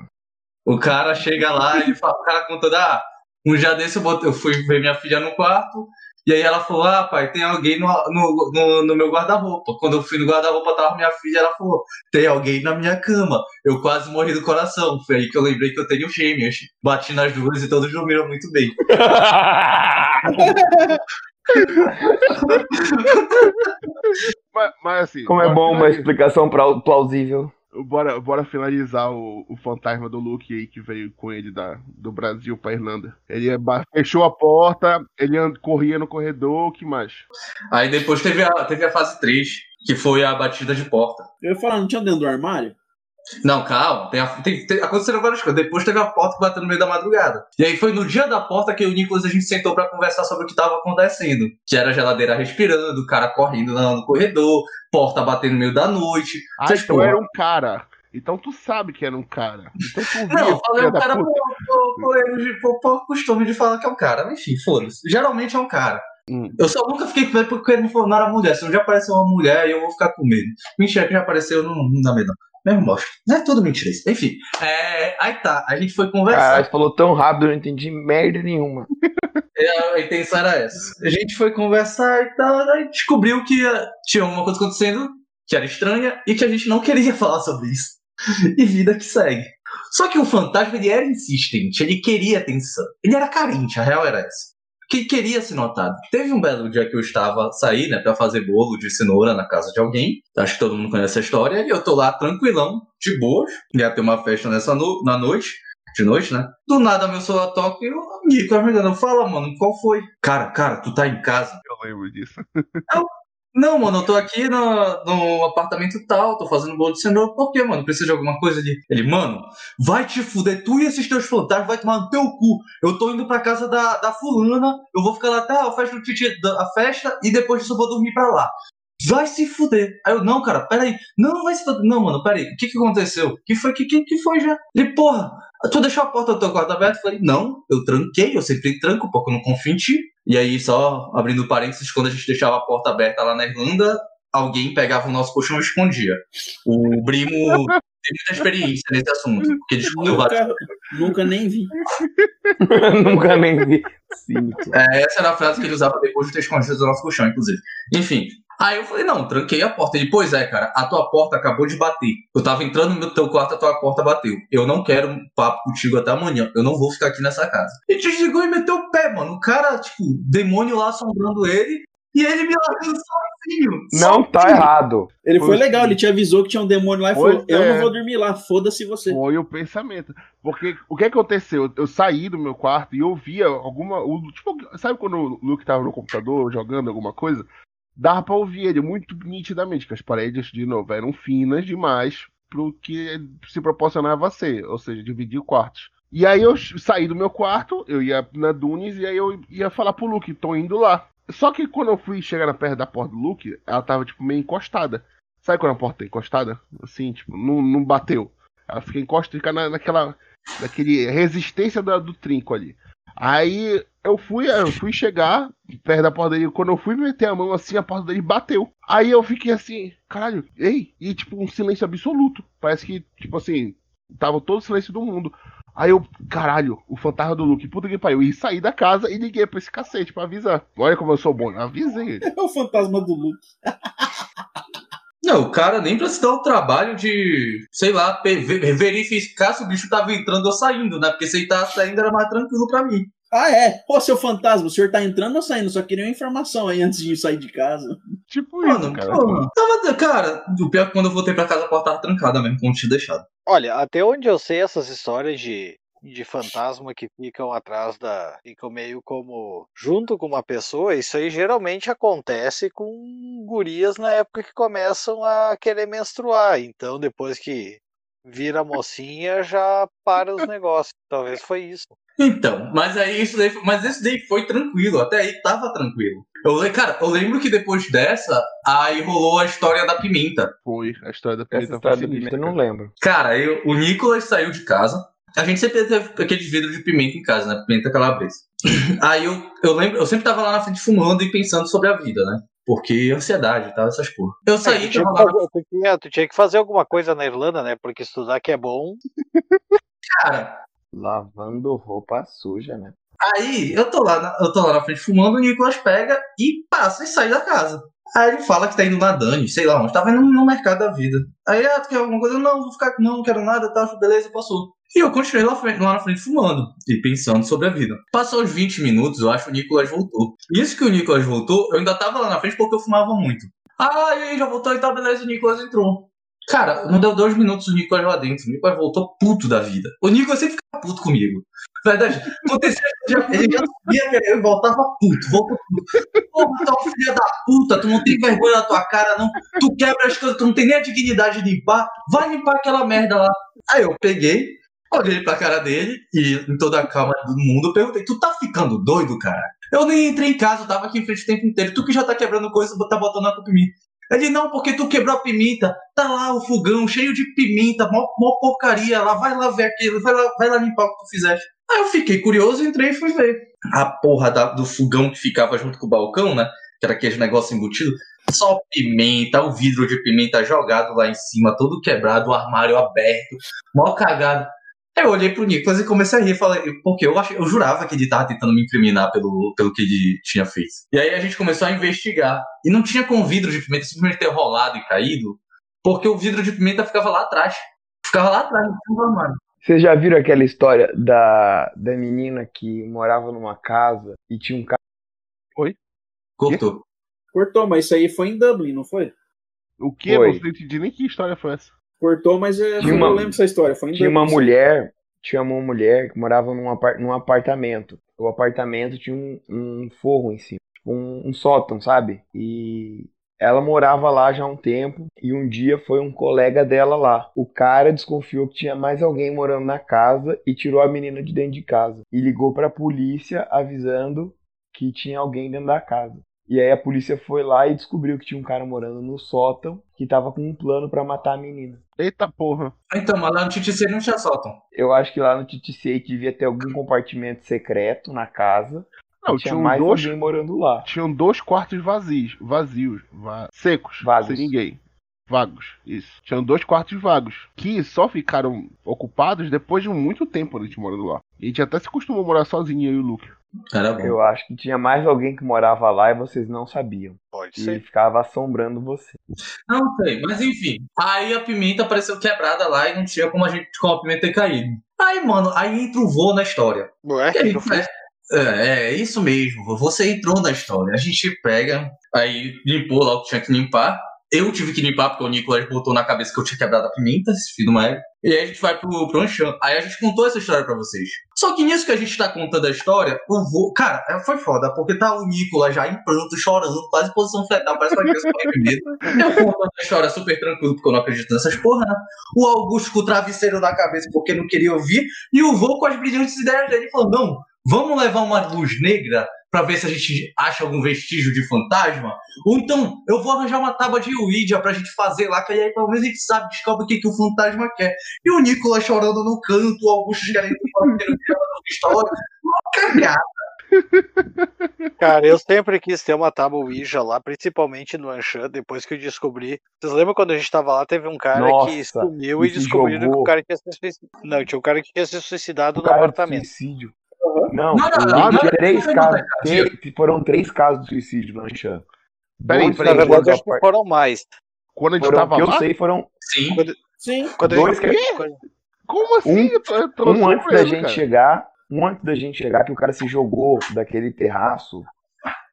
Speaker 3: O cara chega lá e fala, o cara contando, ah, um dia desse eu, botei- eu fui ver minha filha no quarto, e aí ela falou, ah, pai, tem alguém no, no, no, no meu guarda-roupa. Quando eu fui no guarda-roupa, tava minha filha, ela falou, tem alguém na minha cama. Eu quase morri do coração. Foi aí que eu lembrei que eu tenho gêmeos. Bati nas duas e todos dormiram muito bem.
Speaker 2: Mas, mas assim.
Speaker 5: Como é bom uma explicação plausível.
Speaker 2: Bora, bora finalizar o, o fantasma do Luke aí que veio com ele da, do Brasil pra Irlanda. Ele é fechou a porta, ele corria no corredor, o que mais?
Speaker 3: Aí depois teve a, teve a fase 3, que foi a batida de porta.
Speaker 1: Eu ia falar, não tinha dentro do armário?
Speaker 3: Não, calma. Tem a, tem, tem, aconteceram várias coisas. Depois teve a porta que bateu no meio da madrugada. E aí foi no dia da porta que o Nicolas a gente sentou pra conversar sobre o que tava acontecendo. Que era a geladeira respirando, o cara correndo lá no corredor, porta batendo no meio da noite.
Speaker 2: Ah,
Speaker 3: Vocês,
Speaker 2: então
Speaker 3: porra.
Speaker 2: era um cara. Então tu sabe que era um cara. Então tu viu.
Speaker 3: Não, eu falei
Speaker 2: da
Speaker 3: cara por, por, por, por- costume de falar que é um cara. Mas enfim, foda-se. Geralmente é um cara.
Speaker 2: Hum.
Speaker 3: Eu só nunca fiquei com medo porque foi- não era mulher. Se não já apareceu uma mulher, eu vou ficar com medo. Mentira, que já apareceu, não, não dá medo. não. Mesmo bosta. Não é tudo mentira isso. Enfim, é, aí tá. A gente foi conversar.
Speaker 5: Você falou tão rápido, eu não entendi merda nenhuma.
Speaker 3: É, A intenção era essa. A gente foi conversar e tal, aí descobriu que eh, tinha alguma coisa acontecendo que era estranha e que a gente não queria falar sobre isso. E vida que segue. Só que o fantasma ele era insistente, ele queria atenção. Ele era carente, a real era essa. Que queria ser notado. Teve um belo dia que eu estava sair, né, para fazer bolo de cenoura na casa de alguém. Acho que todo mundo conhece a história. E eu tô lá tranquilão, de boa. Ia ter uma festa nessa no na noite de noite, né? Do nada meu celular toca e o Nico me ligando. Fala, mano, qual foi? Cara, cara, tu tá em casa?
Speaker 2: Eu lembro disso.
Speaker 3: Não, mano, eu tô aqui no, no apartamento tal, tô fazendo bolo de cenoura. Por quê, mano? Precisa de alguma coisa ali? Ele, mano, vai te fuder, tu e esses teus fantasmas vai tomar no teu cu. Eu tô indo pra casa da, da fulana, eu vou ficar lá até a festa titi, a festa, e depois disso eu vou dormir pra lá. Vai se fuder. Aí eu, não, cara, peraí. Não, vai se fuder. Não, mano, peraí. O que que aconteceu? que foi? que, que, que foi já? Ele, porra, tu deixou a porta do teu quarto aberta? Eu falei, não, eu tranquei, eu sempre tranco, porque eu não confio em ti. E aí, só abrindo parênteses, quando a gente deixava a porta aberta lá na Irlanda, alguém pegava o nosso colchão e escondia. O Brimo tem muita experiência nesse assunto, porque ele escondeu vários.
Speaker 1: Nunca nem vi.
Speaker 5: Nunca nem vi.
Speaker 3: É, essa era a frase que ele usava depois de ter escondido o nosso colchão, inclusive. Enfim. Aí eu falei, não, tranquei a porta. Ele, pois é, cara, a tua porta acabou de bater. Eu tava entrando no teu quarto, a tua porta bateu. Eu não quero um papo contigo até amanhã. Eu não vou ficar aqui nessa casa. E desligou e meteu o pé, mano. O cara, tipo, demônio lá assombrando ele. E ele me largando sozinho.
Speaker 5: Não tá errado.
Speaker 1: Ele foi
Speaker 2: Pois
Speaker 1: legal, ele te avisou que tinha um demônio lá e
Speaker 2: Pois
Speaker 1: falou: Eu
Speaker 2: é.
Speaker 1: não vou dormir lá, foda-se você.
Speaker 2: Foi o pensamento. Porque o que aconteceu? Eu, eu saí do meu quarto e eu via alguma. o- tipo, sabe quando o Luke tava no computador jogando alguma coisa? Dava pra ouvir ele muito nitidamente, que as paredes, de novo, eram finas demais pro que se proporcionava a ser, ou seja, dividir quartos. E aí eu saí do meu quarto, eu ia na Dunes e aí eu ia falar pro Luke, tô indo lá. Só que quando eu fui chegar na perto da porta do Luke, ela tava tipo meio encostada. Sabe quando a porta tá encostada? Assim, tipo, não, não bateu. Ela fica encostada, fica na, naquela. Naquele resistência da- do trinco ali. Aí eu fui, eu fui chegar perto da porta dele. Quando eu fui meter a mão assim, a porta dele bateu. Aí eu fiquei assim, caralho, ei, e tipo, um silêncio absoluto. Parece que, tipo assim, tava todo o silêncio do mundo. Aí eu, caralho, o fantasma do Luke, puta que pariu. E saí da casa e liguei pra esse cacete pra avisar. Olha como eu sou bom, eu avisei ele.
Speaker 1: É o fantasma do Luke.
Speaker 3: Não, o cara nem pra se dar o trabalho de, sei lá, verificar se o bicho tava entrando ou saindo, né? Porque se ele tava saindo era mais tranquilo pra mim.
Speaker 1: Ah, é? Pô, seu fantasma, o senhor tá entrando ou saindo? Só queria uma informação aí antes de sair de casa.
Speaker 2: Tipo
Speaker 3: Mano,
Speaker 2: isso, cara.
Speaker 3: pô, tava, cara, o pior é que quando eu voltei pra casa a porta tava trancada mesmo, como tinha deixado.
Speaker 4: Olha, até onde eu sei essas histórias de, de fantasma que ficam atrás da. ficam meio como. junto com uma pessoa, isso aí geralmente acontece com gurias na época que começam a querer menstruar. Então depois que vira mocinha já para os negócios. Talvez foi isso.
Speaker 3: Então, mas aí isso daí, mas esse daí foi tranquilo, até aí tava tranquilo. Eu, cara, eu lembro que depois dessa, aí rolou a história da pimenta.
Speaker 2: Foi a história da
Speaker 5: Essa
Speaker 2: pimenta
Speaker 5: história do pimenta eu não lembro.
Speaker 3: Cara, eu, o Nicolas saiu de casa. A gente sempre teve aqueles vidros de pimenta em casa, né? Pimenta calabresa. Aí eu, eu lembro, eu sempre tava lá na frente fumando e pensando sobre a vida, né? Porque ansiedade e tal, essas porra. Eu saí
Speaker 4: tu,
Speaker 3: de
Speaker 4: tinha que
Speaker 3: lá,
Speaker 4: fazer, tu, tinha, tu tinha que fazer alguma coisa na Irlanda, né? Porque estudar que é bom.
Speaker 3: cara.
Speaker 5: Lavando roupa suja, né?
Speaker 3: Aí eu tô lá na, eu tô lá na frente fumando, o Nicolas pega e passa e sai da casa. Aí ele fala que tá indo na Dani, sei lá onde, tava indo no mercado da vida. Aí, ah, tu quer alguma coisa? Não, vou ficar não, não quero nada, tá, beleza, passou. E eu continuei lá, lá na frente fumando e pensando sobre a vida. Passou os 20 minutos, eu acho que o Nicolas voltou. Isso que o Nicolas voltou, eu ainda tava lá na frente porque eu fumava muito. Ah, e aí, já voltou e tá, beleza, o Nicolas entrou. Cara, não deu dois minutos o Nicolas lá dentro. O Nicolas voltou puto da vida. O Nicolas sempre fica puto comigo. Verdade. Acontecia, já- ele já subia, que ele voltava puto, voltou puto. Porra, tu um filho da puta, tu não tem vergonha na tua cara, não. Tu quebra as coisas, tu não tem nem a dignidade de limpar. Vai limpar aquela merda lá. Aí eu peguei, olhei pra cara dele e, em toda a calma do mundo, eu perguntei: Tu tá ficando doido, cara? Eu nem entrei em casa, eu tava aqui em frente o tempo inteiro. Tu que já tá quebrando coisa, tá botando a culpa em mim. Ele, não, porque tu quebrou a pimenta. Tá lá o fogão cheio de pimenta, mó, mó porcaria lá. Vai lá ver aquilo, vai lá, vai lá limpar o que tu fizeste. Aí eu fiquei curioso, entrei e fui ver. A porra da- do fogão que ficava junto com o balcão, né? Que era aquele negócio embutido. Só pimenta, o vidro de pimenta jogado lá em cima, todo quebrado, o armário aberto, mó cagado. Aí eu olhei pro Nicolas e comecei a rir, falei, porque eu, achei, eu jurava que ele tava tentando me incriminar pelo, pelo que ele tinha feito. E aí a gente começou a investigar. E não tinha com vidro de pimenta simplesmente ter rolado e caído, porque o vidro de pimenta ficava lá atrás. Ficava lá atrás, no fundo do armário.
Speaker 5: Vocês já viram aquela história da, da menina que morava numa casa e tinha um cara.
Speaker 3: Cortou.
Speaker 1: Cortou, mas isso aí foi em Dublin, não foi?
Speaker 2: O que?
Speaker 5: Foi.
Speaker 2: Não entendi nem que história foi essa.
Speaker 1: Cortou, mas é,
Speaker 5: Tinha
Speaker 1: eu
Speaker 5: uma-
Speaker 1: lembro dessa história. Foi em
Speaker 5: Tinha uma mulher, tinha uma mulher que morava num, apar- num apartamento. O apartamento tinha um, um forro em cima, tipo um, um sótão, sabe? E ela morava lá já há um tempo e um dia foi um colega dela lá. O cara desconfiou que tinha mais alguém morando na casa e tirou a menina de dentro de casa e ligou pra polícia avisando que tinha alguém dentro da casa. E aí a polícia foi lá e descobriu que tinha um cara morando no sótão que tava com um plano pra matar a menina.
Speaker 2: Eita porra.
Speaker 3: Então, mas lá no TTC não tinha sótão.
Speaker 5: Eu acho que lá no TTC devia ter algum compartimento secreto na casa.
Speaker 2: Não,
Speaker 5: tinha
Speaker 2: tinham
Speaker 5: mais
Speaker 2: dois,
Speaker 5: alguém morando lá.
Speaker 2: tinham dois quartos vazios, vazios, va- secos,
Speaker 5: Vagos.
Speaker 2: sem ninguém. Vagos, isso. Tinham dois quartos vagos, que só ficaram ocupados depois de muito tempo a gente morando lá. E a gente até se acostumou a morar sozinho, eu e o Luke.
Speaker 3: Era bom.
Speaker 5: Eu acho que tinha mais alguém que morava lá e vocês não sabiam.
Speaker 4: Pode
Speaker 5: E ele
Speaker 4: ser.
Speaker 5: ficava assombrando você.
Speaker 3: Não sei, mas enfim. Aí a pimenta apareceu quebrada lá e não tinha como a gente como a pimenta ter caído. Aí, mano, aí entra o vô na história.
Speaker 4: Ué,
Speaker 3: que
Speaker 4: foi?
Speaker 3: faz? É, é isso mesmo, você entrou na história. A gente pega, aí limpou lá o que tinha que limpar. Eu tive que limpar porque o Nicolas botou na cabeça que eu tinha quebrado a pimenta, esse filho do. E aí a gente vai pro, pro Anchan. Aí a gente contou essa história pra vocês. Só que nisso que a gente tá contando a história, o vô. Cara, é, foi foda, porque tá o Nicolas já em pranto, chorando, quase em posição fetal, parece uma criança com medo. Eu contando a história super tranquilo, porque eu não acredito nessas porra, né? O Augusto com o travesseiro na cabeça porque não queria ouvir. E o vô com as brilhantes ideias dele falou: não, vamos levar uma luz negra pra ver se a gente acha algum vestígio de fantasma. Ou então, eu vou arranjar uma tábua de Ouija pra gente fazer lá, que aí menos a gente sabe, descobre o que, que o fantasma quer. E o Nicolas chorando no canto, o Augusto querendo história. Uma cagada.
Speaker 4: Cara, eu sempre quis ter uma tábua Ouija lá, principalmente no Anshan, depois que eu descobri. Vocês lembram quando a gente tava lá, teve um cara
Speaker 5: Nossa,
Speaker 4: que sumiu
Speaker 5: e se
Speaker 4: descobriram que o cara tinha se suicidado. Não, tinha um cara que tinha se suicidado
Speaker 5: O
Speaker 4: no apartamento.
Speaker 5: suicídio. Não,
Speaker 3: Não, não, não, não,
Speaker 5: três
Speaker 3: não,
Speaker 5: casos.
Speaker 3: não,
Speaker 5: Foram três casos de suicídio no Anchan.
Speaker 2: Peraí, peraí,
Speaker 4: Na
Speaker 5: foram
Speaker 4: acho que mais.
Speaker 2: Quando a gente
Speaker 5: foram,
Speaker 2: tava
Speaker 5: que eu
Speaker 2: lá,
Speaker 5: sei, foram
Speaker 3: Sim.
Speaker 1: Sim.
Speaker 4: Quando a
Speaker 5: dois
Speaker 4: gente...
Speaker 5: que-
Speaker 2: como assim? eu tô, eu tô
Speaker 5: um antes da gente
Speaker 2: cara.
Speaker 5: chegar, um antes da gente chegar, que o cara se jogou daquele terraço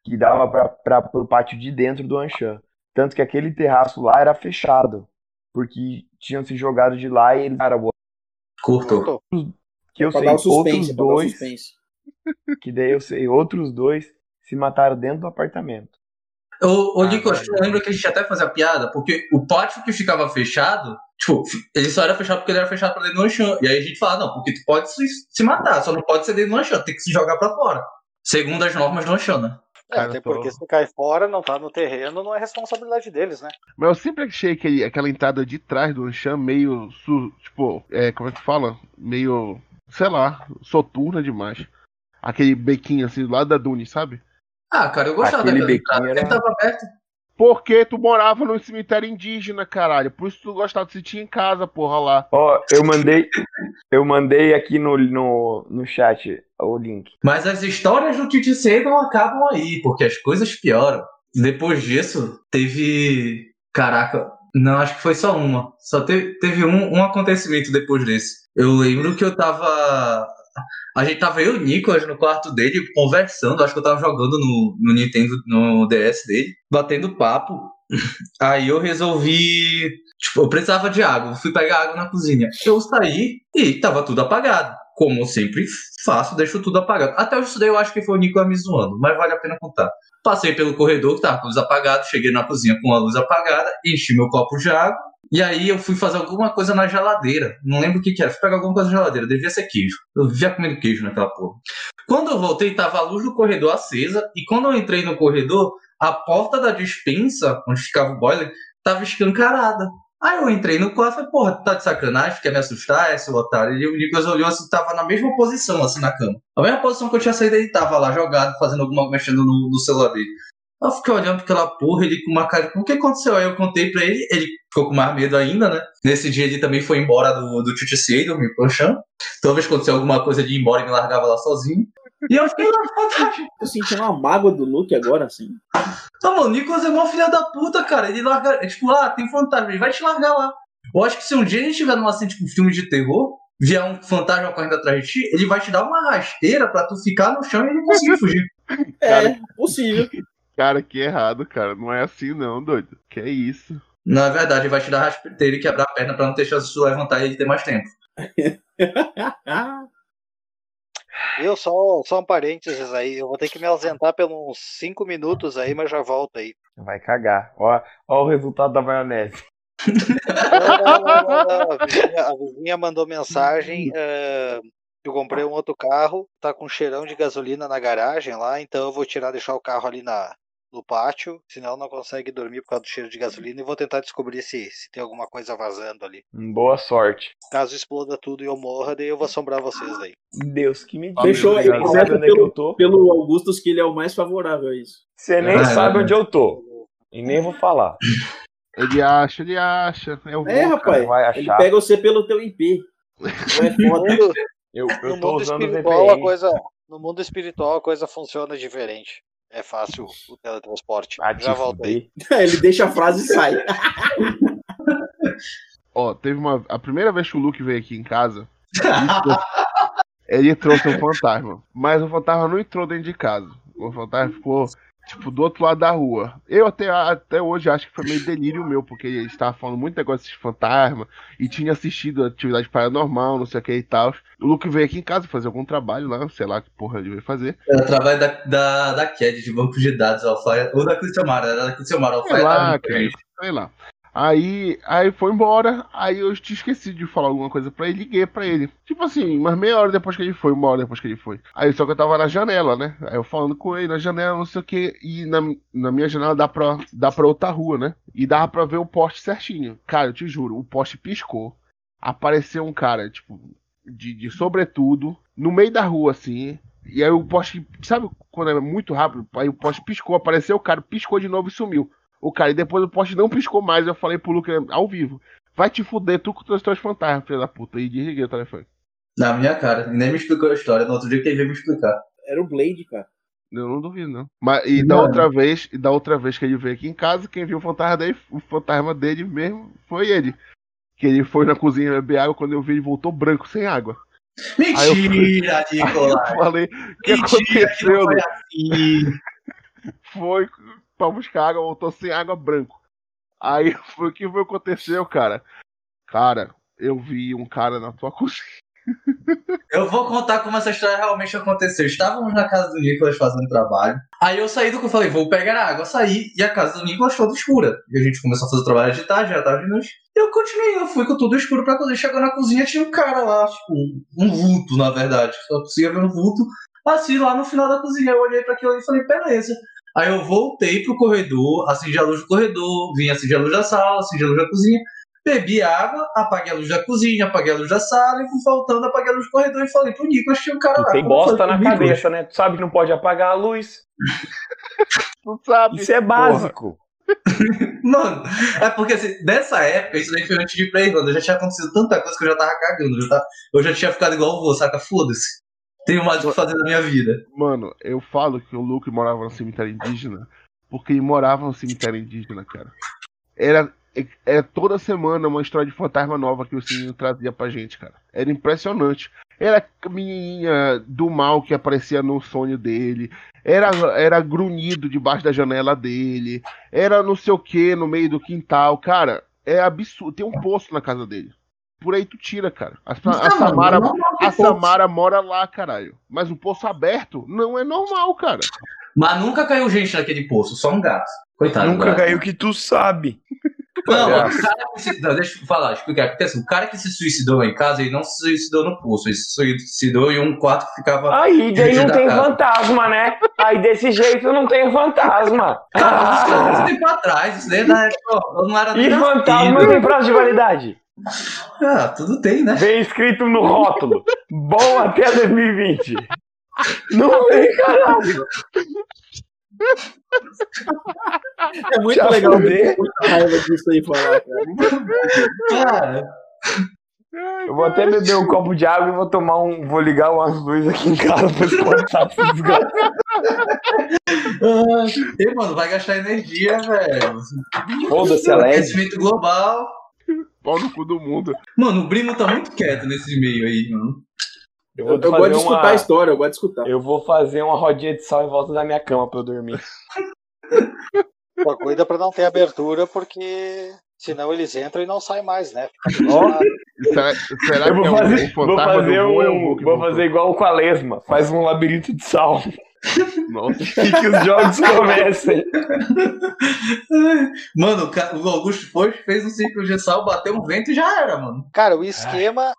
Speaker 5: que dava pra, pra, pro pátio de dentro do Anshan. Tanto que aquele terraço lá era fechado. Porque tinham se jogado de lá e eles. Cara, o-
Speaker 3: Cortou.
Speaker 5: Que eu
Speaker 1: pra
Speaker 5: sei,
Speaker 1: dar o suspense,
Speaker 5: outros
Speaker 1: pra dar o
Speaker 5: dois,
Speaker 1: suspense.
Speaker 5: que daí eu sei, outros dois se mataram dentro do apartamento.
Speaker 3: Ô, ô
Speaker 4: Ah, velho.
Speaker 3: lembra que a gente até fazia piada? Porque o pátio que ficava fechado, tipo, ele só era fechado porque ele era fechado pra dentro do Anchan. E aí a gente fala, não, porque tu pode se, se matar, só não pode ser dentro do Anchan, tem que se jogar pra fora. Segundo as normas do Anchan, né?
Speaker 4: É, até
Speaker 2: tô-
Speaker 4: porque se cai fora, não tá no terreno, não é responsabilidade deles, né?
Speaker 2: Mas eu sempre achei aquele, aquela entrada de trás do Anshan meio, su- tipo, é, como é que fala? Meio, sei lá, soturna demais. Aquele bequinho assim do lado da Dune, sabe?
Speaker 3: Ah, cara, eu gostava
Speaker 5: Aquele
Speaker 3: daquela
Speaker 5: bequinho era-
Speaker 3: sempre tava aberto.
Speaker 2: Porque tu morava num cemitério indígena, caralho. Por isso tu gostava de sentir em casa, porra, lá.
Speaker 5: Ó, eu mandei, eu mandei aqui no, no, no chat o link.
Speaker 3: Mas as histórias do TTC não acabam aí, porque as coisas pioram. Depois disso, teve. Caraca, não, acho que foi só uma. Só teve, teve um, um acontecimento depois desse. Eu lembro que eu tava. A gente tava eu e o Nicolas no quarto dele conversando. Acho que eu tava jogando no, no Nintendo, no DS dele, batendo papo. Aí eu resolvi. Tipo, eu precisava de água. Fui pegar água na cozinha. Eu saí e tava tudo apagado. Como eu sempre faço, deixo tudo apagado. Até isso daí eu acho que foi o Nicolas me zoando, mas vale a pena contar. Passei pelo corredor que tava com a luz apagada, cheguei na cozinha com a luz apagada, enchi meu copo de água. E aí eu fui fazer alguma coisa na geladeira. Não lembro o que, que era. Fui pegar alguma coisa na geladeira. Devia ser queijo. Eu vivia comendo queijo naquela porra. Quando eu voltei, tava a luz do corredor acesa. E quando eu entrei no corredor, a porta da dispensa, onde ficava o boiler, tava escancarada. Aí eu entrei no quarto e falei, porra, tá de sacanagem, quer me assustar, esse otário? E o Nicolas olhou assim, tava na mesma posição, assim, na cama. A mesma posição que eu tinha saído, ele tava lá jogado, fazendo alguma, mexendo no, no celular dele. Eu fiquei olhando pra aquela porra, ele com uma cara. O que aconteceu? Aí eu contei pra ele, ele ficou com mais medo ainda, né? Nesse dia ele também foi embora do, do TTC, dormiu pro chão. Talvez aconteceu alguma coisa de ir embora e me largava lá sozinho. E eu fiquei lá, fantástico.
Speaker 1: Tô sentindo uma mágoa do Luke agora, assim.
Speaker 3: Não, mano, o Nicolas é mó filha da puta, cara. Ele larga. É tipo, ah, tem fantasma, ele vai te largar lá. Eu acho que se um dia a gente tiver numa assim, tipo, filme de terror, vier um fantasma correndo atrás de ti, ele vai te dar uma rasteira pra tu ficar no chão e ele conseguir fugir.
Speaker 1: É,
Speaker 2: Cara.
Speaker 1: possível.
Speaker 2: Cara, que errado, cara. Não é assim não, doido. Que é isso?
Speaker 3: Não é verdade, ele vai te dar rasteira e quebrar a perna pra não ter chance de tu levantar e ele ter mais tempo.
Speaker 4: Eu só, só um parênteses aí, eu vou ter que me ausentar uns 5 minutos aí, mas já volto aí.
Speaker 5: Vai cagar. Ó, ó o resultado da maionese.
Speaker 4: Não, não, não, não, não. A, vizinha, a vizinha mandou mensagem. eh, eu comprei um outro carro, tá com cheirão de gasolina na garagem lá, então eu vou tirar, deixar o carro ali na, no pátio, senão não consegue dormir por causa do cheiro de gasolina e vou tentar descobrir se, se tem alguma coisa vazando ali.
Speaker 5: Hum, Boa sorte.
Speaker 4: Caso exploda tudo e eu morra, daí eu vou assombrar vocês daí.
Speaker 5: Deus que me
Speaker 1: aí,
Speaker 5: Você nem sabe onde é que eu tô.
Speaker 1: Pelo Augustus, que ele é o mais favorável a isso.
Speaker 5: Você nem
Speaker 3: Ah,
Speaker 5: sabe
Speaker 3: é.
Speaker 5: onde eu tô. E nem vou falar.
Speaker 2: Ele acha, ele acha. Eu vou,
Speaker 1: É,
Speaker 2: cara.
Speaker 1: rapaz.
Speaker 5: vai
Speaker 1: Ele pega você pelo teu IP. É
Speaker 4: No
Speaker 1: foda.
Speaker 4: mundo,
Speaker 5: Eu, eu
Speaker 4: no
Speaker 5: tô
Speaker 4: mundo
Speaker 5: usando o
Speaker 4: espiritual, a
Speaker 5: VPN.
Speaker 4: coisa, no mundo espiritual a coisa funciona diferente. É fácil o teletransporte.
Speaker 5: Ah,
Speaker 4: Já volto aí.
Speaker 5: fuder.
Speaker 1: Ele deixa a frase e sai.
Speaker 2: Ó, teve uma. A primeira vez que o Luke veio aqui em casa, ele trouxe um fantasma. Mas o fantasma não entrou dentro de casa. O fantasma ficou, tipo, do outro lado da rua. Eu até, até hoje acho que foi meio delírio meu, porque ele estava falando muito negócio de fantasma e tinha assistido atividade paranormal, não sei o que e tal. O Luke veio aqui em casa fazer algum trabalho lá, sei lá que porra ele veio fazer.
Speaker 3: É através da, da, da CAD, de banco de dados, Alfaia, ou da Cristiamara, era da Cristiamara,
Speaker 2: Sei
Speaker 3: Alfaia.
Speaker 2: lá,
Speaker 3: tá-
Speaker 2: cara, sei lá. Aí, aí foi embora, aí eu tinha esquecido de falar alguma coisa pra ele, liguei pra ele. Tipo assim, mas meia hora depois que ele foi, uma hora depois que ele foi. Aí só que eu tava na janela, né? Aí eu falando com ele na janela, não sei o que, e na, na minha janela dá pra, dá pra outra rua, né? E dava pra ver o poste certinho. Cara, eu te juro, o poste piscou, apareceu um cara, tipo, de, de sobretudo, no meio da rua, assim, e aí o poste, sabe quando é muito rápido? Aí o poste piscou, apareceu o cara, piscou de novo e sumiu. O cara, e depois o poste não piscou mais. Eu falei pro Luke ao vivo: Vai te fuder, tu com os teus fantasmas, filho da puta. E desliguei o telefone.
Speaker 3: Na minha cara, nem me explicou a história. No outro dia que ele veio me explicar.
Speaker 1: Era o Blade, cara.
Speaker 2: Eu não duvido, não. Mas, e da
Speaker 3: Não.
Speaker 2: outra vez, e da outra vez que ele veio aqui em casa, quem viu o fantasma dele, o fantasma dele mesmo foi ele. Que ele foi na cozinha beber água, quando eu vi ele voltou branco, sem água. Aí eu fui-
Speaker 3: Mentira,
Speaker 2: Aí eu
Speaker 3: Nicolás!
Speaker 2: falei, o que
Speaker 3: Mentira, que
Speaker 2: aconteceu?
Speaker 3: não foi
Speaker 2: Lu?
Speaker 3: assim.
Speaker 2: Foi pra buscar água, voltou sem água branco. Aí foi o que foi aconteceu, cara. Cara, eu vi um cara na tua cozinha.
Speaker 3: Eu vou contar como essa história realmente aconteceu. Estávamos na casa do Nicolas fazendo trabalho. Aí eu saí do que eu falei, vou pegar água. Saí e a casa do Nicolas toda escura. E a gente começou a fazer o trabalho de tarde, já tava de noite. Eu continuei, eu fui com tudo escuro pra cozinha. Chegou na cozinha, tinha um cara lá, tipo, um vulto, na verdade. Só conseguia ver um vulto. Assim, lá no final da cozinha. Eu olhei pra aquilo e falei, beleza. Aí eu voltei pro corredor, acendi a luz do corredor, vim acender a luz da sala, acendi a luz da cozinha. Bebi água, apaguei a luz da cozinha, apaguei a luz da sala e fui voltando, apaguei a luz do corredor e falei pro Nicolas tinha um cara lá.
Speaker 5: Tem bosta na cabeça, né? Tu sabe que não pode apagar a luz.
Speaker 2: Tu sabe?
Speaker 5: Isso é básico.
Speaker 3: Mano, é porque assim, dessa época, isso daí foi antes de ir pra Irlanda, já tinha acontecido tanta coisa que eu já tava cagando. Eu já, tava- eu já tinha ficado igual o vô, saca? Foda-se. Tenho mais o que fazer na minha vida.
Speaker 2: Mano, eu falo que o Luke morava no cemitério indígena porque ele morava no cemitério indígena, cara. Era, era toda semana uma história de fantasma nova que o sininho trazia pra gente, cara. Era impressionante. Era a menininha do mal que aparecia no sonho dele. Era, era grunhido debaixo da janela dele. Era não sei o que no meio do quintal. Cara, é absurdo. Tem um poço na casa dele. Por aí tu tira, cara. A, a
Speaker 3: Não,
Speaker 2: Samara,
Speaker 3: não, não,
Speaker 2: a
Speaker 3: não,
Speaker 2: Samara mora lá, caralho. Mas o poço aberto não é normal, cara.
Speaker 3: Mas nunca caiu gente naquele poço, só um gato. Coitado.
Speaker 5: Nunca
Speaker 3: gato.
Speaker 5: caiu que tu sabe.
Speaker 3: Não, o cara que se... não, deixa eu falar, explicar. Porque assim, o cara que se suicidou em casa, ele não se suicidou no poço, ele se suicidou em um quarto que ficava.
Speaker 5: Aí daí não
Speaker 3: Da
Speaker 5: tem
Speaker 3: casa.
Speaker 5: fantasma, né? Aí desse jeito não tem fantasma.
Speaker 3: Cara, isso é muito
Speaker 5: Ah,
Speaker 3: tempo atrás, isso daí é da época, eu não era
Speaker 5: e fantasma
Speaker 3: nascido.
Speaker 5: tem prazo de validade.
Speaker 3: Ah, tudo tem, né?
Speaker 5: Vem escrito no rótulo. Bom até 2020. Não tem, caralho.
Speaker 1: É muito
Speaker 5: Já
Speaker 1: legal ver muita raiva disso aí falar, cara.
Speaker 3: Cara,
Speaker 5: Eu vou até beber um copo de água e vou tomar um. Vou ligar umas luzes aqui em casa pra espantar esse desgraça.
Speaker 3: ah, e, mano, vai gastar energia, velho.
Speaker 5: Foda-se, a LED.
Speaker 3: Aquecimento global.
Speaker 2: Pau no cu do mundo.
Speaker 3: Mano, o Brimo tá muito quieto nesse meio aí, mano.
Speaker 5: Eu
Speaker 1: Eu,
Speaker 5: vou
Speaker 1: eu
Speaker 5: fazer
Speaker 1: gosto de escutar
Speaker 5: uma-
Speaker 1: a história, eu gosto de escutar.
Speaker 5: Eu vou fazer uma rodinha de sal em volta da minha cama pra eu dormir.
Speaker 4: Pô, cuida pra não ter abertura, porque senão eles entram e não saem mais, né?
Speaker 2: Será, será
Speaker 5: eu vou
Speaker 2: que é o-
Speaker 5: fazer,
Speaker 2: o
Speaker 5: vou fazer
Speaker 2: do voo é o
Speaker 5: um. Vou fazer igual com a lesma. Faz um labirinto de sal.
Speaker 2: Nossa.
Speaker 5: E que os jogos comecem.
Speaker 3: Mano, o o Augusto foi, fez um círculo de sal, bateu um vento e já era, mano.
Speaker 4: Cara, o esquema.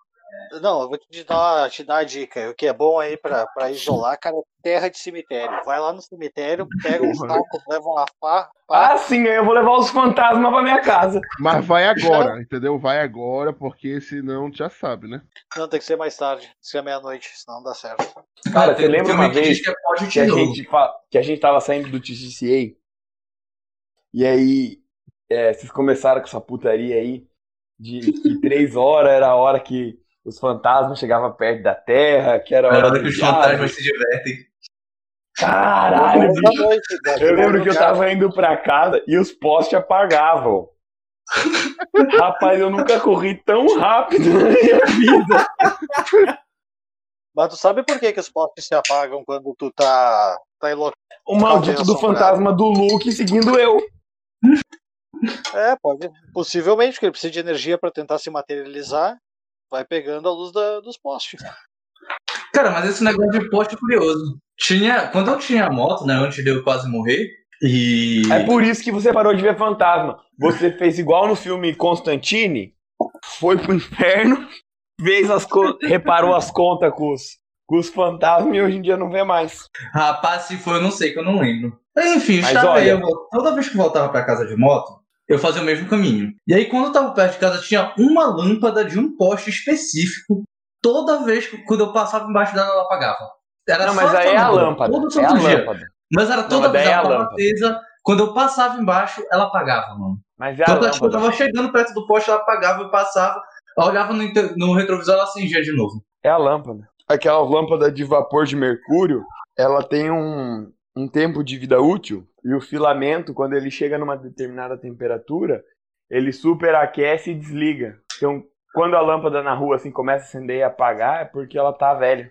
Speaker 4: Não, eu vou te dar, te dar a dica. O que é bom aí pra, pra isolar, cara, é terra de cemitério. Vai lá no cemitério, pega um saco, leva uma pá, pá
Speaker 5: Ah, sim, aí eu vou levar os fantasmas pra minha casa.
Speaker 2: Mas vai agora, entendeu? Vai agora, porque senão tu já sabe, né?
Speaker 4: Não, tem que ser mais tarde. Tem que ser meia-noite, senão não dá certo.
Speaker 5: Cara, você lembra
Speaker 3: um
Speaker 5: uma vez
Speaker 3: que
Speaker 5: a, gente, que a gente tava saindo do TCCA? E aí, é, vocês começaram com essa putaria aí de que três horas era a hora que os fantasmas chegavam perto da Terra, que era a
Speaker 3: É
Speaker 5: hora
Speaker 3: que os fantasmas se divertem.
Speaker 5: Caralho, bicho.
Speaker 4: noite, daqui
Speaker 5: Eu lembro que eu tava indo pra casa e os postes apagavam. Rapaz, eu nunca corri tão rápido na minha vida.
Speaker 4: Mas tu sabe por que, que os postes se apagam quando tu tá, tá em local?
Speaker 5: O maldito do fantasma do Luke seguindo eu.
Speaker 4: É, pode. Possivelmente, porque ele precisa de energia pra tentar se materializar. Vai pegando a luz da- dos postes.
Speaker 3: Cara, mas esse negócio de poste é curioso. Tinha, quando eu tinha moto, né, antes de eu quase morrer, e...
Speaker 5: É por isso que você parou de ver fantasma. Você fez igual no filme Constantine, foi pro inferno, fez as reparou as contas com os, com os fantasmas e hoje em dia não vê mais.
Speaker 3: Rapaz, se foi, eu não sei, que eu não lembro. Mas, enfim,
Speaker 5: Mas olha-
Speaker 3: aí, eu, toda vez que eu voltava pra casa de moto, eu fazia o mesmo caminho. E aí, quando eu tava perto de casa, tinha uma lâmpada de um poste específico. Toda vez que quando eu passava embaixo dela, ela apagava. Era
Speaker 5: Não,
Speaker 3: só
Speaker 5: mas aí é a lâmpada.
Speaker 3: Todo
Speaker 5: É
Speaker 3: santo
Speaker 5: a
Speaker 3: dia.
Speaker 5: lâmpada.
Speaker 3: Mas era
Speaker 5: Não,
Speaker 3: toda
Speaker 5: mas
Speaker 3: vez
Speaker 5: é
Speaker 3: ela
Speaker 5: a lâmpada.
Speaker 3: acesa. Quando eu passava embaixo, ela apagava, mano.
Speaker 5: Mas é a
Speaker 3: Então, tipo, eu
Speaker 5: lâmpada.
Speaker 3: tava chegando perto do poste, ela apagava, eu passava, eu olhava no, inter- no retrovisor, ela acendia de novo.
Speaker 5: É a lâmpada. Aquela lâmpada de vapor de mercúrio, ela tem um, um tempo de vida útil e o filamento, quando ele chega numa determinada temperatura, ele superaquece e desliga. Então, quando a lâmpada na rua assim começa a acender e apagar, é porque ela tá velha.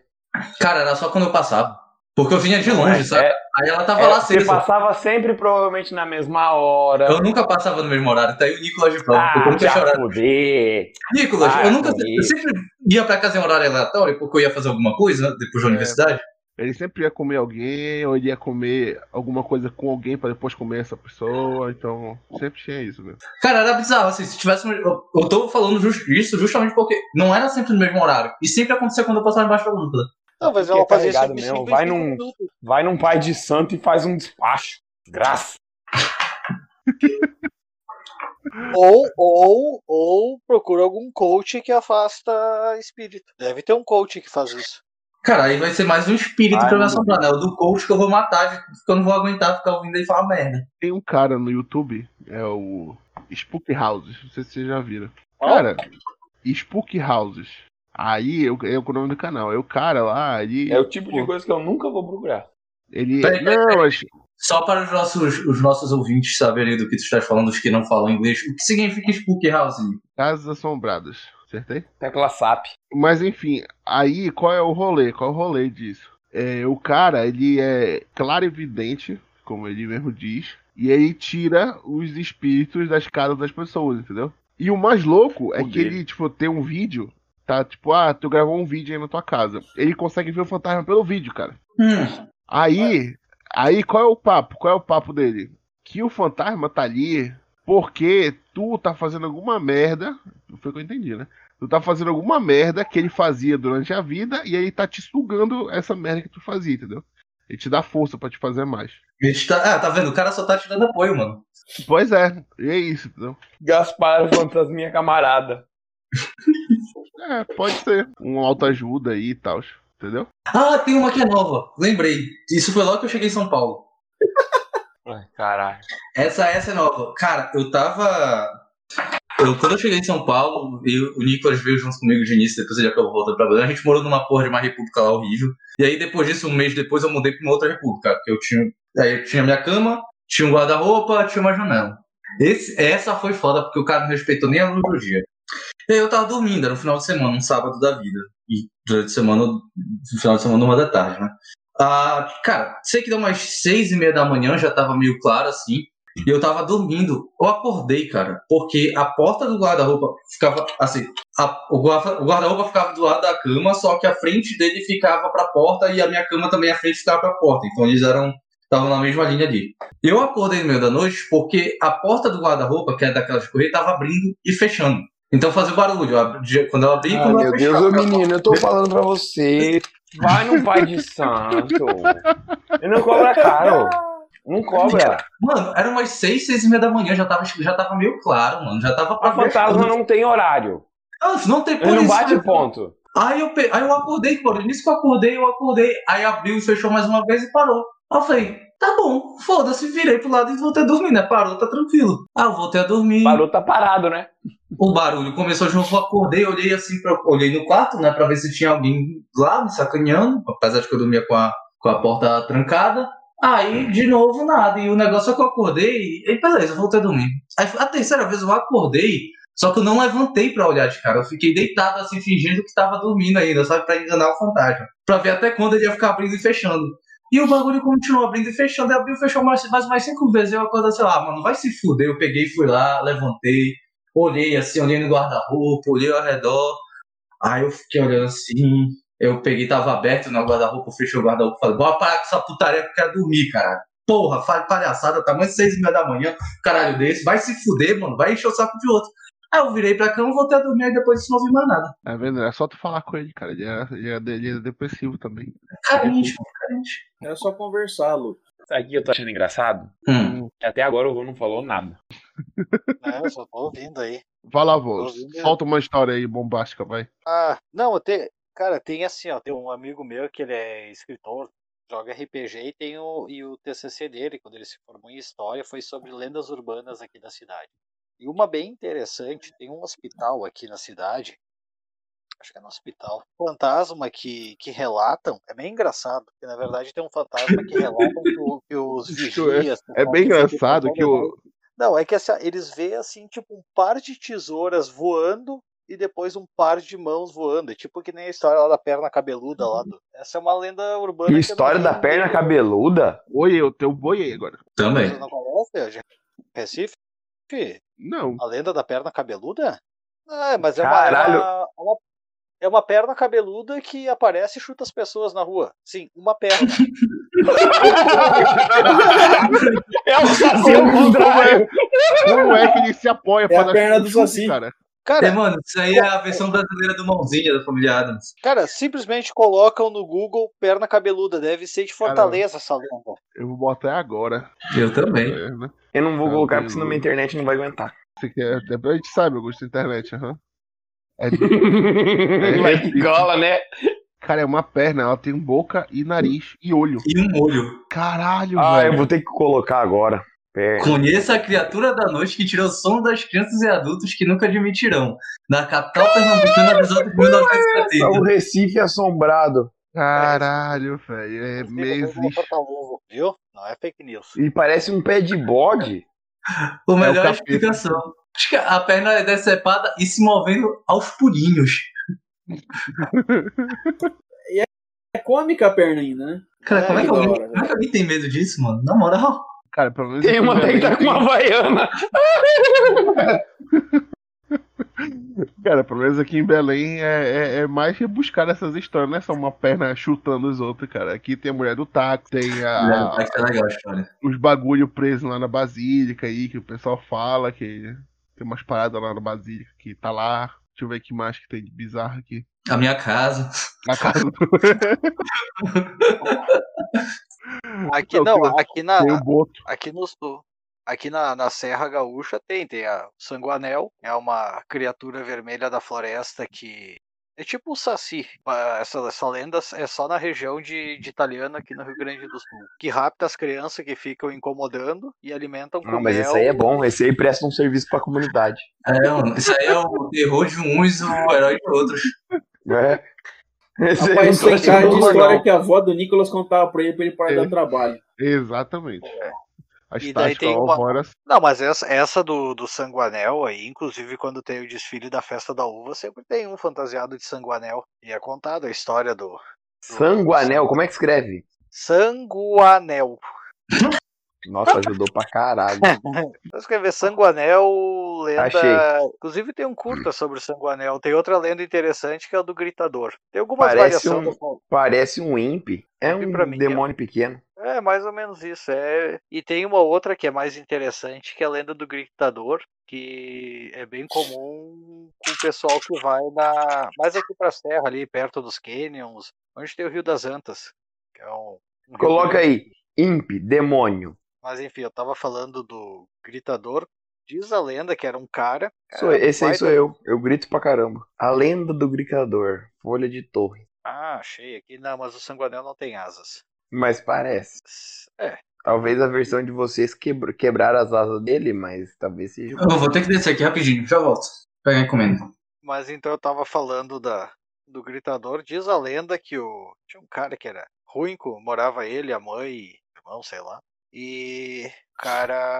Speaker 3: Cara, era só quando eu passava. Porque eu vinha de longe, sabe?
Speaker 5: É,
Speaker 3: Aí ela tava
Speaker 5: é,
Speaker 3: lá
Speaker 5: você
Speaker 3: acesa.
Speaker 5: passava sempre provavelmente na mesma hora.
Speaker 3: Eu nunca passava no mesmo horário, tá aí o Nicolas de prova. porque eu
Speaker 5: Ah,
Speaker 3: horário.
Speaker 5: fuder.
Speaker 3: Nicolas,
Speaker 5: Ah,
Speaker 3: eu nunca. Eu sempre ia pra casa em horário aleatório porque eu ia fazer alguma coisa né, depois da
Speaker 2: É.
Speaker 3: universidade.
Speaker 2: Ele sempre ia comer alguém, ou ele ia comer alguma coisa com alguém pra depois comer essa pessoa, então sempre tinha isso, né?
Speaker 3: Cara, era bizarro, assim, se tivesse. Eu, eu tô falando just- isso justamente porque não era sempre no mesmo horário. E sempre acontecia quando eu passava embaixo da lâmpada.
Speaker 4: Não, mas ela fazia isso
Speaker 5: mesmo,
Speaker 4: 55
Speaker 5: vai num-. Vai num pai de santo e faz um despacho. Graça.
Speaker 4: Ou, ou, ou procura algum coach que afasta espírito. Deve ter um coach que faz isso.
Speaker 3: Cara, aí vai ser mais um espírito
Speaker 5: Ai,
Speaker 3: pra me assombrar, né? O do coach que eu vou matar, que eu não vou aguentar ficar ouvindo ele falar merda.
Speaker 2: Tem um cara no YouTube, é o Spook Houses, não sei se vocês já viram. Cara, Spook Houses. Aí é o, é o nome do canal. É o cara lá, ele.
Speaker 5: É o tipo de coisa que eu nunca vou procurar.
Speaker 2: ele
Speaker 3: Peraí, peraí,
Speaker 2: não, mas
Speaker 3: Só para os nossos, os nossos ouvintes saberem do que tu estás falando, os que não falam inglês, o que significa Spook House?
Speaker 2: Casas Assombradas. Acertei?
Speaker 5: Tecla SAP.
Speaker 2: Mas enfim, aí qual é o rolê? Qual é o rolê disso? É, o cara, ele é claro evidente, como ele mesmo diz, e ele tira os espíritos das casas das pessoas, entendeu? E o mais louco é que
Speaker 5: Poder.
Speaker 2: ele, tipo, tem um vídeo, tá? Tipo, ah, tu gravou um vídeo aí na tua casa. Ele consegue ver o fantasma pelo vídeo, cara.
Speaker 3: Hum,
Speaker 2: Aí, aí qual é o papo? Qual é o papo dele? Que o fantasma tá ali porque tu tá fazendo alguma merda, não foi o que eu entendi, né? Tu tá fazendo alguma merda que ele fazia durante a vida e ele tá te sugando essa merda que tu fazia, entendeu? Ele te dá força pra te fazer mais.
Speaker 3: tá, ah, tá vendo? O cara só tá te dando apoio, mano.
Speaker 2: Pois é, e é isso, entendeu?
Speaker 5: Gaspar Fantasminha Camarada.
Speaker 2: É, pode ser. Um autoajuda aí e tal, entendeu?
Speaker 3: Ah, tem uma que é nova. Lembrei. Isso foi logo que eu cheguei em São Paulo.
Speaker 5: Caralho.
Speaker 3: Essa, essa é nova. Cara, eu tava. Eu, quando eu cheguei em São Paulo, eu, o Nicolas veio junto comigo de início, depois ele acabou voltando pra Belém. A gente morou numa porra de uma república lá horrível. E aí, depois disso, um mês depois, eu mudei pra uma outra república. Porque eu tinha. Aí eu tinha minha cama, tinha um guarda-roupa, tinha uma janela. Esse, essa foi foda, porque o cara não respeitou nem a luz do dia. E aí eu tava dormindo, era no final de semana, um sábado da vida. E durante a semana, no final de semana, uma da tarde, né? Ah, cara, sei que deu umas seis e meia da manhã, já tava meio claro assim. E eu tava dormindo. Eu acordei, cara, porque a porta do guarda-roupa ficava assim. a- o guarda- o guarda-roupa ficava do lado da cama, só que a frente dele ficava pra porta e a minha cama também, a frente ficava pra porta. Então eles eram. Estavam na mesma linha ali. Eu acordei no meio da noite porque a porta do guarda-roupa, que é daquelas correr, tava abrindo e fechando. Então fazia barulho. Quando eu abri, quando eu
Speaker 5: meu Deus, ô menino, eu tô falando pra você. Vai no pai de santo. Ele não cobra caro. Não cobra.
Speaker 3: Mano, era umas seis, seis e meia da manhã, já tava, já tava meio claro, mano. Já tava pra
Speaker 5: A fantasma não tem horário.
Speaker 3: Não, não tem
Speaker 5: Ele não bate ponto.
Speaker 3: Aí eu, pe- aí eu acordei, pô. Nisso que eu acordei, eu acordei. Aí abriu e fechou mais uma vez e parou. Aí eu falei, tá bom, foda-se, virei pro lado e voltei a dormir, né? Parou, tá tranquilo. Ah, eu voltei a dormir.
Speaker 5: Parou, tá parado, né?
Speaker 3: O barulho começou de novo, eu acordei, olhei assim, pra, olhei no quarto, né, pra ver se tinha alguém lá me sacaneando, apesar de que eu dormia com a, com a porta trancada. Aí, de novo, nada. E o negócio é que eu acordei, e beleza, voltei a dormir. Aí, a terceira vez eu acordei, só que eu não levantei pra olhar de cara. Eu fiquei deitado assim, fingindo que tava dormindo ainda, sabe? Pra enganar o fantasma. Pra ver até quando ele ia ficar abrindo e fechando. E o bagulho continuou abrindo e fechando. E abriu e fechou mais, mais, mais cinco vezes. Eu acordei assim, ah, mano, vai se fuder. Eu peguei, fui lá, levantei, olhei assim, olhei no guarda-roupa, olhei ao redor. Aí eu fiquei olhando assim. Eu peguei, tava aberto no guarda-roupa, fechei o guarda-roupa e falei, bora parar com essa putaria que eu quero dormir, cara. Porra, faz palhaçada, tá mais seis e meia da manhã, caralho desse, vai se fuder, mano, vai encher o saco de outro. Aí eu virei pra cama, voltei a dormir, aí depois disso não ouvi mais nada.
Speaker 2: Tá vendo? É só tu falar com ele, cara. Ele é, ele é, ele é depressivo também.
Speaker 3: Carente, mano, carente.
Speaker 1: É só conversar, Lu.
Speaker 5: Sabe o que eu tô achando engraçado?
Speaker 3: Hum.
Speaker 5: Até agora o vô não falou nada.
Speaker 4: É, eu só tô ouvindo aí.
Speaker 2: Vai lá, vô. Solta uma história aí bombástica, vai.
Speaker 4: Ah, não, eu te- cara, tem assim, ó, tem um amigo meu que ele é escritor, joga RPG e tem o, e o TCC dele, quando ele se formou em História, foi sobre lendas urbanas aqui da cidade. E uma bem interessante, tem um hospital aqui na cidade, acho que é no hospital, fantasma que, que relatam, é bem engraçado, porque na verdade tem um fantasma que relatam que, que os
Speaker 2: é-
Speaker 4: vigias...
Speaker 2: É bem engraçado que o.
Speaker 4: Não, é que assim, eles veem assim, tipo, um par de tesouras voando e depois um par de mãos voando. É tipo que nem a história lá da perna cabeluda lá. Do... Essa é uma lenda urbana. que eu
Speaker 5: História da perna cabeluda?
Speaker 2: Oi, eu tenho boiei agora.
Speaker 3: Também.
Speaker 4: Vocês não conhecem? Recife?
Speaker 2: Não.
Speaker 4: A lenda da perna cabeluda? Ah, mas é
Speaker 5: Caralho.
Speaker 4: uma, é uma, uma- é uma perna cabeluda que aparece e chuta as pessoas na rua. Sim, uma perna.
Speaker 5: É o saci ao contrário.
Speaker 2: Como é que ele se apoia
Speaker 1: É
Speaker 2: pra
Speaker 1: a perna do Saci.
Speaker 2: cara?
Speaker 3: É,
Speaker 4: Cara,
Speaker 3: mano, isso aí é a versão brasileira do Mãozinha da família Adams.
Speaker 4: cara, simplesmente colocam no Google perna cabeluda. Deve ser de Fortaleza essa lenda.
Speaker 2: Eu vou botar agora.
Speaker 3: Eu também.
Speaker 2: É, né?
Speaker 5: Eu não vou colocar porque senão minha internet não vai aguentar.
Speaker 2: Você quer... A gente sabe, eu gosto da internet, aham. É...
Speaker 5: Vai que cola, né?
Speaker 2: Cara, é uma perna, ela tem boca e nariz e olho.
Speaker 3: E um olho.
Speaker 2: Caralho,
Speaker 5: Ah, eu
Speaker 2: velho.
Speaker 5: vou ter que colocar agora. Perna.
Speaker 3: Conheça a criatura da noite que tirou o sono das crianças e adultos que nunca admitirão. Na capital pernambucana de
Speaker 5: É o
Speaker 3: 1970.
Speaker 5: Recife assombrado.
Speaker 2: Caralho, velho. É,
Speaker 4: Esse
Speaker 2: me
Speaker 4: Google
Speaker 2: existe.
Speaker 4: Fortaleza, Viu? Não é fake news.
Speaker 5: E parece um pé de bode.
Speaker 3: O melhor é a
Speaker 2: capeta.
Speaker 3: explicação. Acho que a perna é decepada e se movendo aos pulinhos.
Speaker 1: É cômica a perna ainda, né?
Speaker 3: Cara,
Speaker 4: É,
Speaker 3: como, é que alguém,
Speaker 1: hora,
Speaker 3: como é que alguém tem medo disso, mano? Na moral.
Speaker 2: Cara, pelo menos.
Speaker 5: Tem uma que tá com uma havaiana.
Speaker 2: Cara, pelo menos aqui em Belém é, é, é mais rebuscar essas histórias, não é só uma perna chutando os outros, cara. Aqui tem a mulher do táxi, tem a-
Speaker 3: Vai ser legal a história.
Speaker 2: os bagulho presos lá na Basílica aí, que o pessoal fala que tem umas paradas lá na Basílica que tá lá. Deixa eu ver que mais que tem de bizarro aqui.
Speaker 3: A minha casa.
Speaker 2: Na casa do.
Speaker 4: Aqui
Speaker 2: Não,
Speaker 4: não, aqui na,
Speaker 2: tem o Boto.
Speaker 4: aqui no sul, aqui na, na Serra Gaúcha tem, tem a Sanguanel, é uma criatura vermelha da floresta que É tipo o Saci. Ah, Essa, essa lenda é só na região de, de Italiana, aqui no Rio Grande do Sul. Que rapta as crianças que ficam incomodando e alimentam com
Speaker 5: Não, mas
Speaker 4: mel.
Speaker 5: esse aí é bom. Esse aí presta um serviço pra comunidade.
Speaker 3: É, mano, isso aí é o terror de uns e o herói de outros.
Speaker 5: É. Esse aí
Speaker 1: Rapaz,
Speaker 5: tá
Speaker 1: cara de
Speaker 5: sendo
Speaker 1: história que a avó do Nicolas contava pra ele pra ele parar de
Speaker 2: É.
Speaker 1: dar trabalho.
Speaker 2: Exatamente. A
Speaker 4: E daí
Speaker 2: estática
Speaker 4: tem uma-
Speaker 2: Alvora
Speaker 4: Não, mas essa, essa do, do Sanguanel aí, inclusive quando tem o desfile da festa da uva, sempre tem um fantasiado de Sanguanel. E é contada a história do
Speaker 5: Sanguanel, como é que escreve?
Speaker 4: Sanguanel.
Speaker 5: Nossa, ajudou pra caralho.
Speaker 4: Só escrever Sanguanel, lenda.
Speaker 5: Achei.
Speaker 4: Inclusive tem um curta sobre o Sanguanel. Tem outra lenda interessante que é o do Gritador. Tem algumas
Speaker 5: Parece
Speaker 4: variações.
Speaker 5: um- Parece um imp. É
Speaker 4: Imp
Speaker 5: um
Speaker 4: mim,
Speaker 5: demônio pequeno.
Speaker 4: É, mais ou menos isso. É... E tem uma outra que é mais interessante, que é a lenda do Gritador, que é bem comum com o pessoal que vai na. mais aqui pra serra, ali, perto dos canyons, onde tem o Rio das Antas. Que é um, um
Speaker 5: Coloca aí. Imp, demônio.
Speaker 4: Mas enfim, eu tava falando do Gritador. Diz a lenda que era um cara.
Speaker 5: Sou-
Speaker 4: era
Speaker 5: esse aí sou eu. Eu grito pra caramba. A lenda do gritador. Folha de torre.
Speaker 4: Ah, achei aqui. Não, mas o Sanguanel não tem asas.
Speaker 5: Mas parece.
Speaker 4: É,
Speaker 5: Talvez a versão de vocês quebr quebraram as asas dele, mas talvez seja.
Speaker 3: Eu vou ter que descer aqui rapidinho, já volto. Pegar a encomenda.
Speaker 4: mas então eu tava falando da, do Gritador. Diz a lenda que o, tinha um cara que era ruim, com- morava ele, a mãe, e irmão, sei lá. E o cara,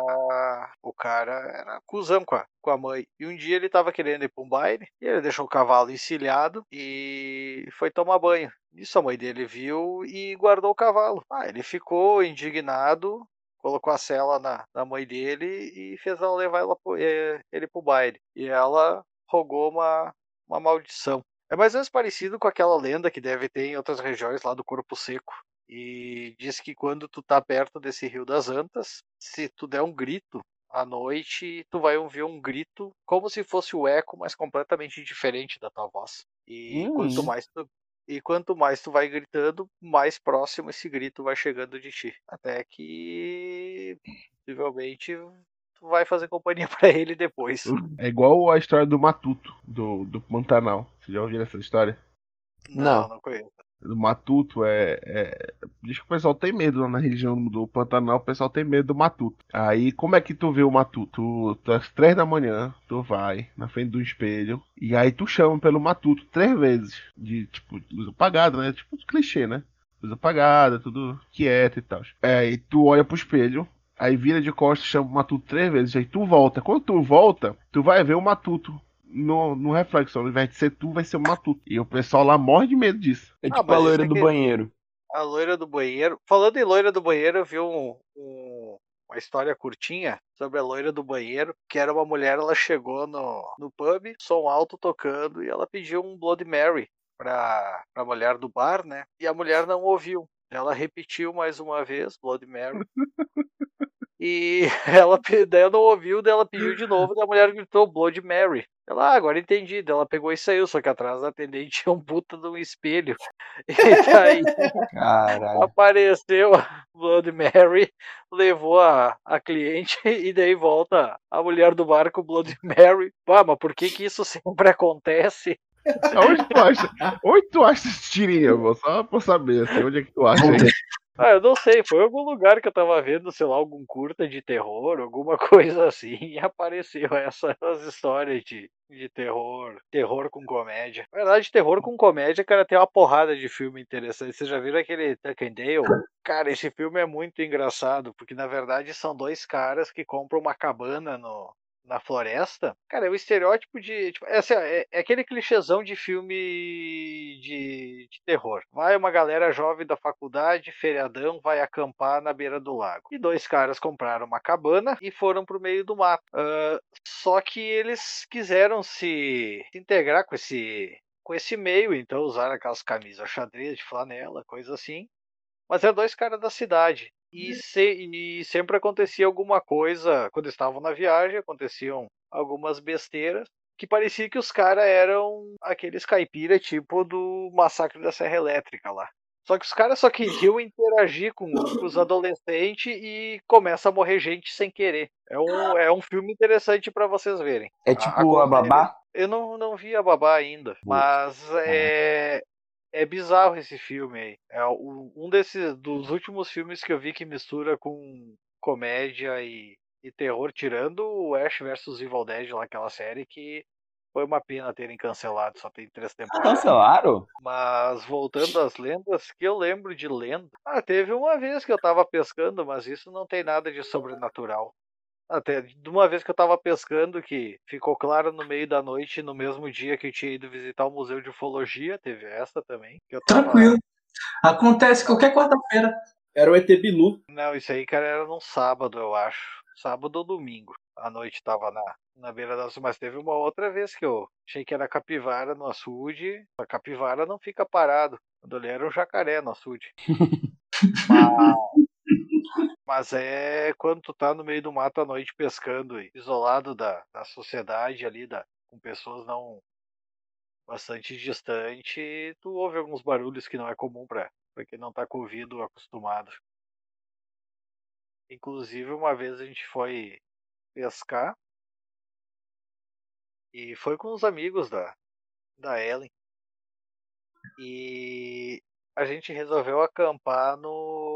Speaker 4: o cara era cuzão com a, com a mãe. E um dia ele tava querendo ir pra um baile, e ele deixou o cavalo encilhado e foi tomar banho. Isso a mãe dele viu e guardou o cavalo. Ah, ele ficou indignado, colocou a cela na, na mãe dele e fez ela levar ela pro- eh, ele pro baile. E ela rogou uma, uma maldição. É mais ou menos parecido com aquela lenda que deve ter em outras regiões lá do Corpo Seco. E diz que quando tu tá perto desse Rio das Antas, se tu der um grito à noite, tu vai ouvir um grito como se fosse o eco, mas completamente diferente da tua voz. E
Speaker 5: Hum.
Speaker 4: quanto mais tu e quanto mais tu vai gritando, mais próximo esse grito vai chegando de ti. Até que possivelmente tu vai fazer companhia pra ele depois.
Speaker 2: É igual a história do Matuto, do, do Pantanal. Vocês já ouviram essa história?
Speaker 4: Não,
Speaker 5: Não.
Speaker 4: não conheço.
Speaker 2: Do Matuto é, é. Diz que o pessoal tem medo na região do Pantanal, o pessoal tem medo do Matuto. Aí, como é que tu vê o Matuto? Tu, às três da manhã, tu vai na frente do espelho, e aí tu chama pelo Matuto três vezes. De tipo, luz apagada, né? Tipo clichê, né? Luz apagada, tudo quieto e tal. É, aí tu olha pro espelho, aí vira de costas, chama o Matuto três vezes, aí tu volta. Quando tu volta, tu vai ver o Matuto no, no reflexo. Ao invés de ser tu, vai ser o Matuto. E o pessoal lá morre de medo disso.
Speaker 5: É
Speaker 4: Ah,
Speaker 5: tipo a
Speaker 4: isso
Speaker 5: loira
Speaker 4: é
Speaker 5: do
Speaker 4: que-
Speaker 5: banheiro.
Speaker 4: A loira do banheiro. Falando em loira do banheiro, eu vi um, um- uma história curtinha sobre a loira do banheiro, que era uma mulher, ela chegou no, no pub, som alto tocando, e ela pediu um Blood Mary pra, pra mulher do bar, né? E a mulher não ouviu. Ela repetiu mais uma vez, Blood Mary. E ela daí ela não ouviu, daí ela pediu de novo, daí a mulher gritou Blood Mary. Ela, ah, agora entendi. Daí ela pegou e saiu, só que atrás da atendente tinha um puta de um espelho. E daí
Speaker 5: Caralho.
Speaker 4: apareceu a Blood Mary, levou a, a cliente e daí volta a mulher do bar com o Blood Mary. Pá, mas por que que isso sempre acontece?
Speaker 2: Onde tu acha? Onde tu acha esse tirinho, vô? Só pra saber, assim, onde é que tu acha aí?
Speaker 4: Ah, eu não sei, foi em algum lugar que eu tava vendo, sei lá, algum curta de terror, alguma coisa assim, e apareceu essas histórias de, de terror, terror com comédia. Na verdade, terror com comédia, cara, tem uma porrada de filme interessante. Vocês já viram aquele Tuck and Dale? Cara, esse filme é muito engraçado, porque na verdade são dois caras que compram uma cabana no, na floresta. Cara, é o estereótipo de. Tipo, é, assim, é, é aquele clichêzão de filme de, de terror. Vai uma galera jovem da faculdade, feriadão, vai acampar na beira do lago. E dois caras compraram uma cabana e foram pro meio do mato. Ah, só que eles quiseram se, se integrar com esse. Com esse meio, então usaram aquelas camisas xadrez de flanela, coisa assim. Mas eram dois caras da cidade. E, se- e sempre acontecia alguma coisa, quando estavam na viagem, aconteciam algumas besteiras, que parecia que os caras eram aqueles caipira tipo do Massacre da Serra Elétrica lá. Só que os caras só queriam interagir com, com os adolescentes e começa a morrer gente sem querer. É um, é um filme interessante pra vocês verem.
Speaker 5: É
Speaker 4: A-
Speaker 5: tipo a
Speaker 4: aconselho.
Speaker 5: babá?
Speaker 4: Eu não, não vi a babá ainda, mas é, é bizarro esse filme aí. É um desses dos últimos filmes que eu vi que mistura com comédia e, e terror, tirando o Ash vs Evil Dead, lá, aquela série que foi uma pena terem cancelado, só tem três temporadas.
Speaker 5: Cancelaram?
Speaker 4: Mas voltando às lendas, que eu lembro de lenda. Ah, teve uma vez que eu tava pescando, mas isso não tem nada de sobrenatural. Até de uma vez que eu tava pescando, que ficou claro no meio da noite, no mesmo dia que eu tinha ido visitar o Museu de Ufologia, teve essa também. Que eu tava...
Speaker 3: Tranquilo. Acontece qualquer quarta-feira.
Speaker 1: Era o ET Bilu.
Speaker 4: Não, isso aí, cara, era num sábado, eu acho. Sábado ou domingo. À noite tava na, na beira das. Mas teve uma outra vez que eu achei que era capivara no açude. A capivara não fica parado. Quando eu olhei era um jacaré no açude. mas, mas é quando tu tá no meio do mato à noite pescando, isolado da, da sociedade ali, da, com pessoas não bastante distante, tu ouve alguns barulhos que não é comum pra, pra quem não tá com o ouvido acostumado. Inclusive, uma vez a gente foi pescar e foi com os amigos da, da Ellen. E a gente resolveu acampar no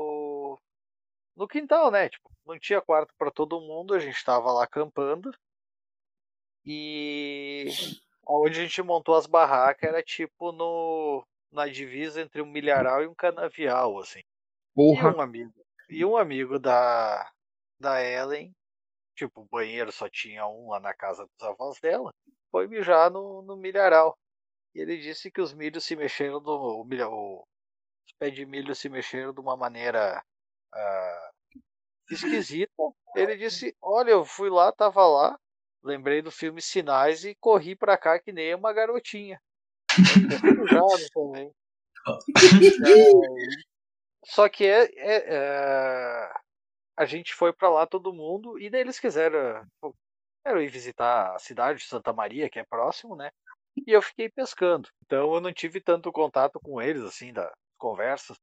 Speaker 4: no quintal, né? Tipo, não tinha quarto para todo mundo, a gente tava lá acampando. E onde a gente montou as barracas era tipo no na divisa entre um milharal e um canavial, assim. E
Speaker 2: Porra.
Speaker 4: um amigo, e um amigo da, da Ellen, tipo, o banheiro só tinha um lá na casa dos avós dela, foi mijar no, no milharal. E ele disse que os milhos se mexeram do. O milha, o- os pés de milho se mexeram de uma maneira ah, esquisita. Ele disse: Olha, eu fui lá, tava lá, lembrei do filme Sinais e corri pra cá que nem uma garotinha. Também. Só que é, é- é, a gente foi pra lá todo mundo e daí eles quiseram, quero ir visitar a cidade de Santa Maria, que é próximo, né? E eu fiquei pescando. Então eu não tive tanto contato com eles assim das conversas.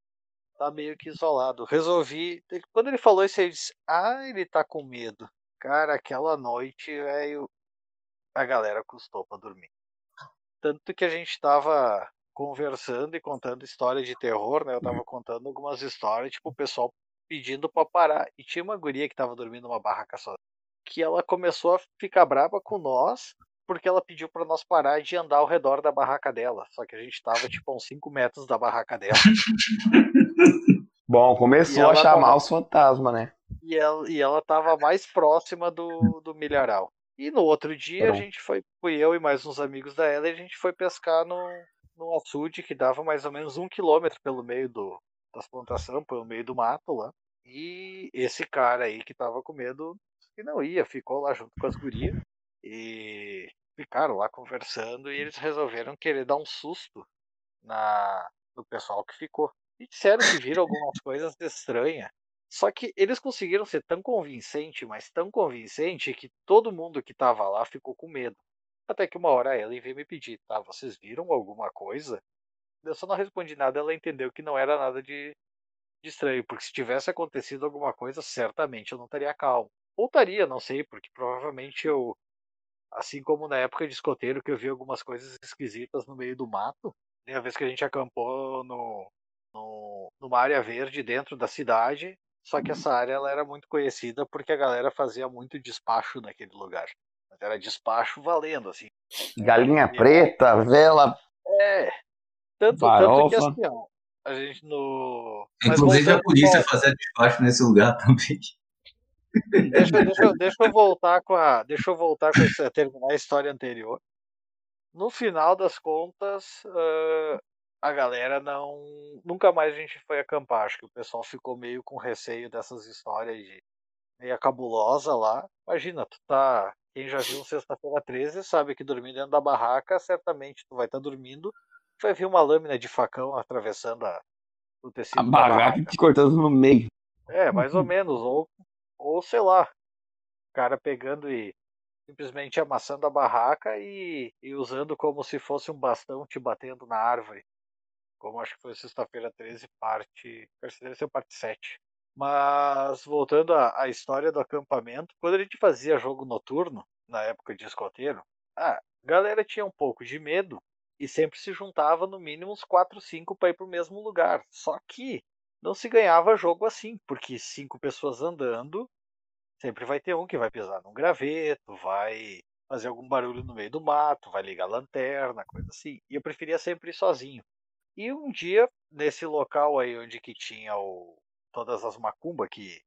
Speaker 4: Tá meio que isolado. Resolvi, quando ele falou isso, eu disse: "Ah, ele tá com medo". Cara, aquela noite, velho, a galera custou pra dormir. Tanto que a gente tava conversando e contando história de terror, né? Eu tava contando algumas histórias, tipo, o pessoal pedindo pra parar. E tinha uma guria que tava dormindo numa barraca sozinha. Que ela começou a ficar brava com nós, porque ela pediu pra nós parar de andar ao redor da barraca dela. Só que a gente tava, tipo, a uns 5 metros da barraca dela.
Speaker 5: Bom, começou a chamar
Speaker 4: tava-
Speaker 5: os fantasmas, né?
Speaker 4: E ela, e ela tava mais próxima do, do milharal. E no outro dia a
Speaker 5: Bom.
Speaker 4: gente foi, fui eu e mais uns amigos da ela, e a gente foi pescar no, no açude que dava mais ou menos um quilômetro pelo meio do, das plantações, pelo meio do mato lá. E esse cara aí que tava com medo, que não ia, ficou lá junto com as gurias. E ficaram lá conversando e eles resolveram querer dar um susto na, no pessoal que ficou. E disseram que viram algumas coisas estranhas. Só que eles conseguiram ser tão convincente, mas tão convincente, que todo mundo que tava lá ficou com medo. Até que uma hora ela veio me pedir, tá, vocês viram alguma coisa? Eu só não respondi nada, ela entendeu que não era nada de, de estranho, porque se tivesse acontecido alguma coisa, certamente eu não estaria calmo. Ou estaria, não sei, porque provavelmente eu, assim como na época de escoteiro, que eu vi algumas coisas esquisitas no meio do mato, né, a vez que a gente acampou no, no, numa área verde dentro da cidade, só que essa área ela era muito conhecida porque a galera fazia muito despacho naquele lugar. Mas era despacho valendo, assim.
Speaker 5: Galinha preta, vela.
Speaker 4: É. Tanto, tanto que assim, ó, a gente no. Mas
Speaker 3: Inclusive a polícia fazia despacho nesse lugar também.
Speaker 4: Deixa, deixa, eu- deixa eu voltar com a. Deixa eu voltar com essa, terminar a história anterior. No final das contas, a galera não. Nunca mais a gente foi acampar. Acho que o pessoal ficou meio com receio dessas histórias de meia cabulosa lá. Imagina, tu tá. Quem já viu um sexta-feira 13 sabe que dormir dentro da barraca, certamente tu vai estar dormindo, vai ver uma lâmina de facão atravessando a, o tecido
Speaker 5: A
Speaker 4: da barraca.
Speaker 5: barraca te cortando no meio.
Speaker 4: É, mais ou menos. Ou, ou sei lá, o cara pegando e simplesmente amassando a barraca e, e usando como se fosse um bastão te batendo na árvore. Como acho que foi sexta-feira 13, parte. Deve ser parte 7. Mas voltando à, à história do acampamento, quando a gente fazia jogo noturno, na época de escoteiro, A galera tinha um pouco de medo e sempre se juntava no mínimo uns 4, 5 para ir para o mesmo lugar. Só que não se ganhava jogo assim, porque cinco pessoas andando, sempre vai ter um que vai pisar num graveto, vai fazer algum barulho no meio do mato, vai ligar lanterna, coisa assim. E eu preferia sempre ir sozinho. E um dia, nesse local aí onde que tinha o, todas as macumbas que,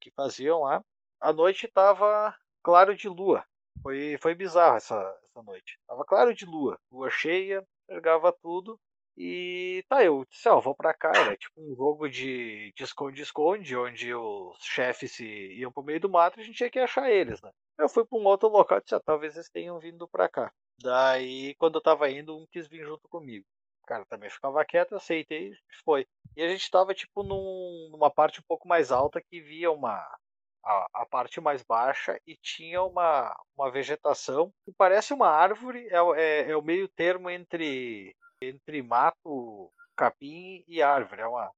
Speaker 4: que faziam lá, a noite tava claro de lua. Foi, foi bizarro essa, essa noite. Tava claro de lua, lua cheia, enxergava tudo. E tá, eu disse, ó, vou pra cá, era tipo um jogo de de esconde-esconde, onde os chefes se iam pro meio do mato e a gente tinha que achar eles, né? Eu fui pra um outro local e disse, ah, talvez eles tenham vindo pra cá. Daí, quando eu tava indo, um quis vir junto comigo. Cara também ficava quieto, aceitei e foi. E a gente tava, tipo, num, numa parte um pouco mais alta que via uma. A, a parte mais baixa e tinha uma, uma vegetação que parece uma árvore, é, é, é o meio termo entre entre mato, capim e árvore. É uma,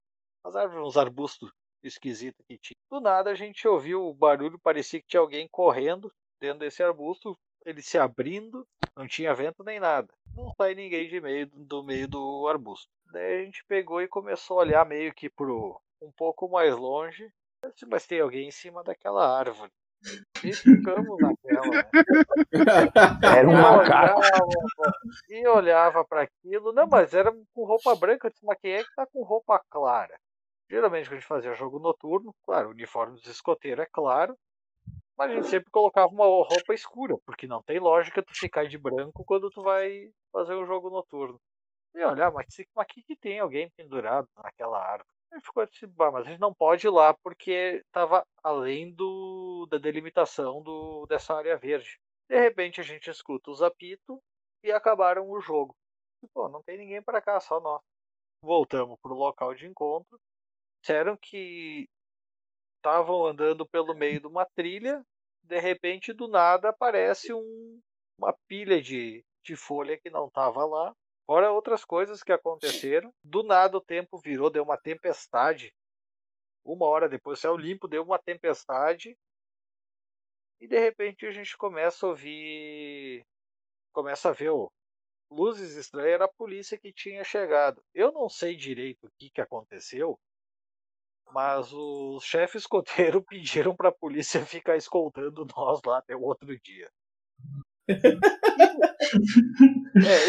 Speaker 4: umas árvores, uns arbustos esquisitos que tinha. Do nada a gente ouviu o barulho, parecia que tinha alguém correndo dentro desse arbusto, ele se abrindo, não tinha vento nem nada. Não sai ninguém de meio do meio do arbusto. Daí a gente pegou e começou a olhar meio que pro um pouco mais longe. Disse, Mas tem alguém em cima daquela árvore. E ficamos naquela?
Speaker 5: Era um macaco.
Speaker 4: E olhava para aquilo. Não, mas era com roupa branca. Eu disse, mas quem é que tá com roupa clara? Geralmente, quando a gente fazia jogo noturno, claro, o uniforme dos escoteiros é claro. Mas a gente sempre colocava uma roupa escura, porque não tem lógica tu ficar de branco quando tu vai fazer um jogo noturno. E olha, mas se- mas aqui que tem alguém pendurado naquela árvore. Aí ficou assim, "Bah, mas a gente não pode ir lá porque estava além do, da delimitação do, dessa área verde. De repente a gente escuta os apitos e acabaram o jogo. E, pô, não tem ninguém para cá, só nós. Voltamos pro local de encontro. Disseram que estavam andando pelo meio de uma trilha. De repente, do nada, aparece um, uma pilha de, de folha que não estava lá. Fora outras coisas que aconteceram. Do nada o tempo virou, deu uma tempestade. Uma hora depois, céu limpo, deu uma tempestade. E de repente a gente começa a ouvir. Começa a ver luzes estranhas. Era a polícia que tinha chegado. Eu não sei direito o que, que aconteceu. Mas os chefes escoteiros pediram para a polícia ficar escoltando nós lá até o outro dia. É,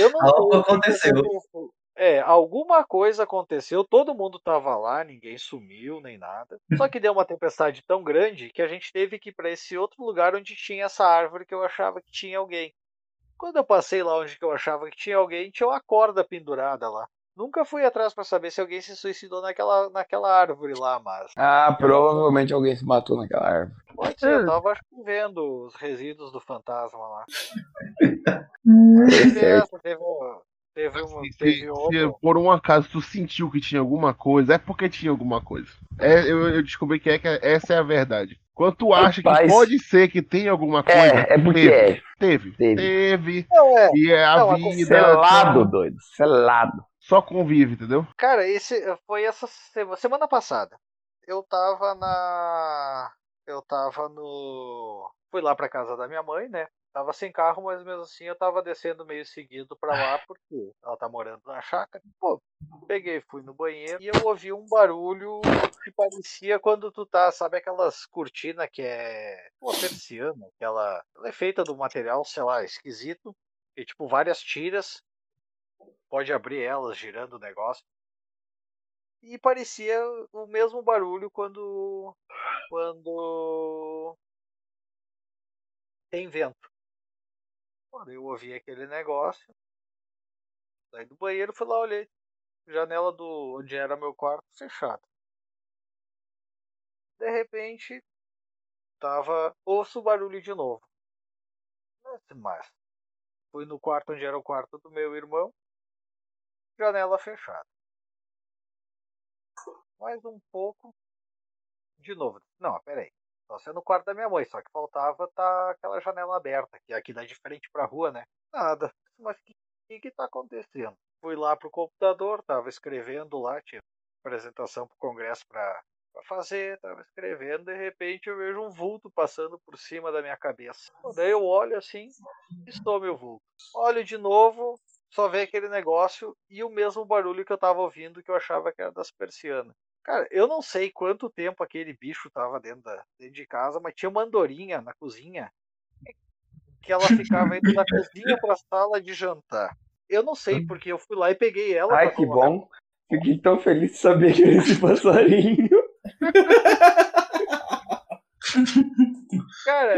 Speaker 4: eu não
Speaker 3: Algo aconteceu.
Speaker 4: aconteceu. É, alguma coisa aconteceu, todo mundo tava lá, ninguém sumiu nem nada. Só que deu uma tempestade tão grande que a gente teve que ir para esse outro lugar onde tinha essa árvore que eu achava que tinha alguém. Quando eu passei lá onde eu achava que tinha alguém, tinha uma corda pendurada lá. Nunca fui atrás para saber se alguém se suicidou naquela, naquela árvore lá, mas
Speaker 5: Ah, provavelmente alguém se matou naquela árvore.
Speaker 4: pode ser, eu tava acho que vendo os resíduos do fantasma lá.
Speaker 5: É
Speaker 4: Teve
Speaker 5: certo.
Speaker 4: essa, teve, um- teve, uma,
Speaker 2: Se,
Speaker 4: teve
Speaker 2: se
Speaker 4: outra.
Speaker 2: por um acaso tu sentiu que tinha alguma coisa, é porque tinha alguma coisa. É, eu, eu descobri que, é, que essa é a verdade. Quando tu acha que pode ser que tem alguma coisa,
Speaker 5: É, é porque
Speaker 2: teve,
Speaker 5: é.
Speaker 2: teve,
Speaker 5: Teve.
Speaker 2: teve,
Speaker 4: Não, é.
Speaker 2: e é a
Speaker 4: Não,
Speaker 2: vida.
Speaker 5: Selado,
Speaker 2: só-
Speaker 5: doido. Selado.
Speaker 2: Só convive, entendeu?
Speaker 4: Cara, esse foi essa sema- semana passada. Eu tava na. Eu tava no. Fui lá pra casa da minha mãe, né? Tava sem carro, mas mesmo assim eu tava descendo meio seguido pra lá, porque ela tá morando na chácara. Pô, peguei, fui no banheiro e eu ouvi um barulho que parecia quando tu tá, sabe aquelas cortinas que é uma persiana, aquela. Ela é feita do material, sei lá, esquisito. E tipo, várias tiras. Pode abrir elas girando o negócio. E parecia o mesmo barulho quando. quando. tem vento. Quando eu ouvi aquele negócio, saí do banheiro, fui lá, olhei. Janela do onde era meu quarto fechada. De repente, tava. ouço o barulho de novo. Mais. Fui no quarto onde era o quarto do meu irmão. Janela fechada. Mais um pouco. De novo. Não, peraí. Só sendo no quarto da minha mãe, só que faltava tá aquela janela aberta, que é aqui dá de frente pra rua, né? Nada. Mas o que, que que tá acontecendo? Fui lá pro computador, tava escrevendo lá, tinha apresentação pro congresso pra pra fazer, tava escrevendo, de repente eu vejo um vulto passando por cima da minha cabeça. Daí eu olho assim, estou meu vulto. Olho de novo, só vê aquele negócio e o mesmo barulho que eu tava ouvindo que eu achava que era das persianas. Cara, eu não sei quanto tempo aquele bicho tava dentro, da, dentro de casa, mas tinha uma andorinha na cozinha que ela ficava indo da cozinha pra sala de jantar. Eu não sei, porque eu fui lá e peguei ela.
Speaker 5: Ai, que
Speaker 4: colocar
Speaker 5: bom. Fiquei tão feliz de saber que era esse passarinho.
Speaker 4: Cara,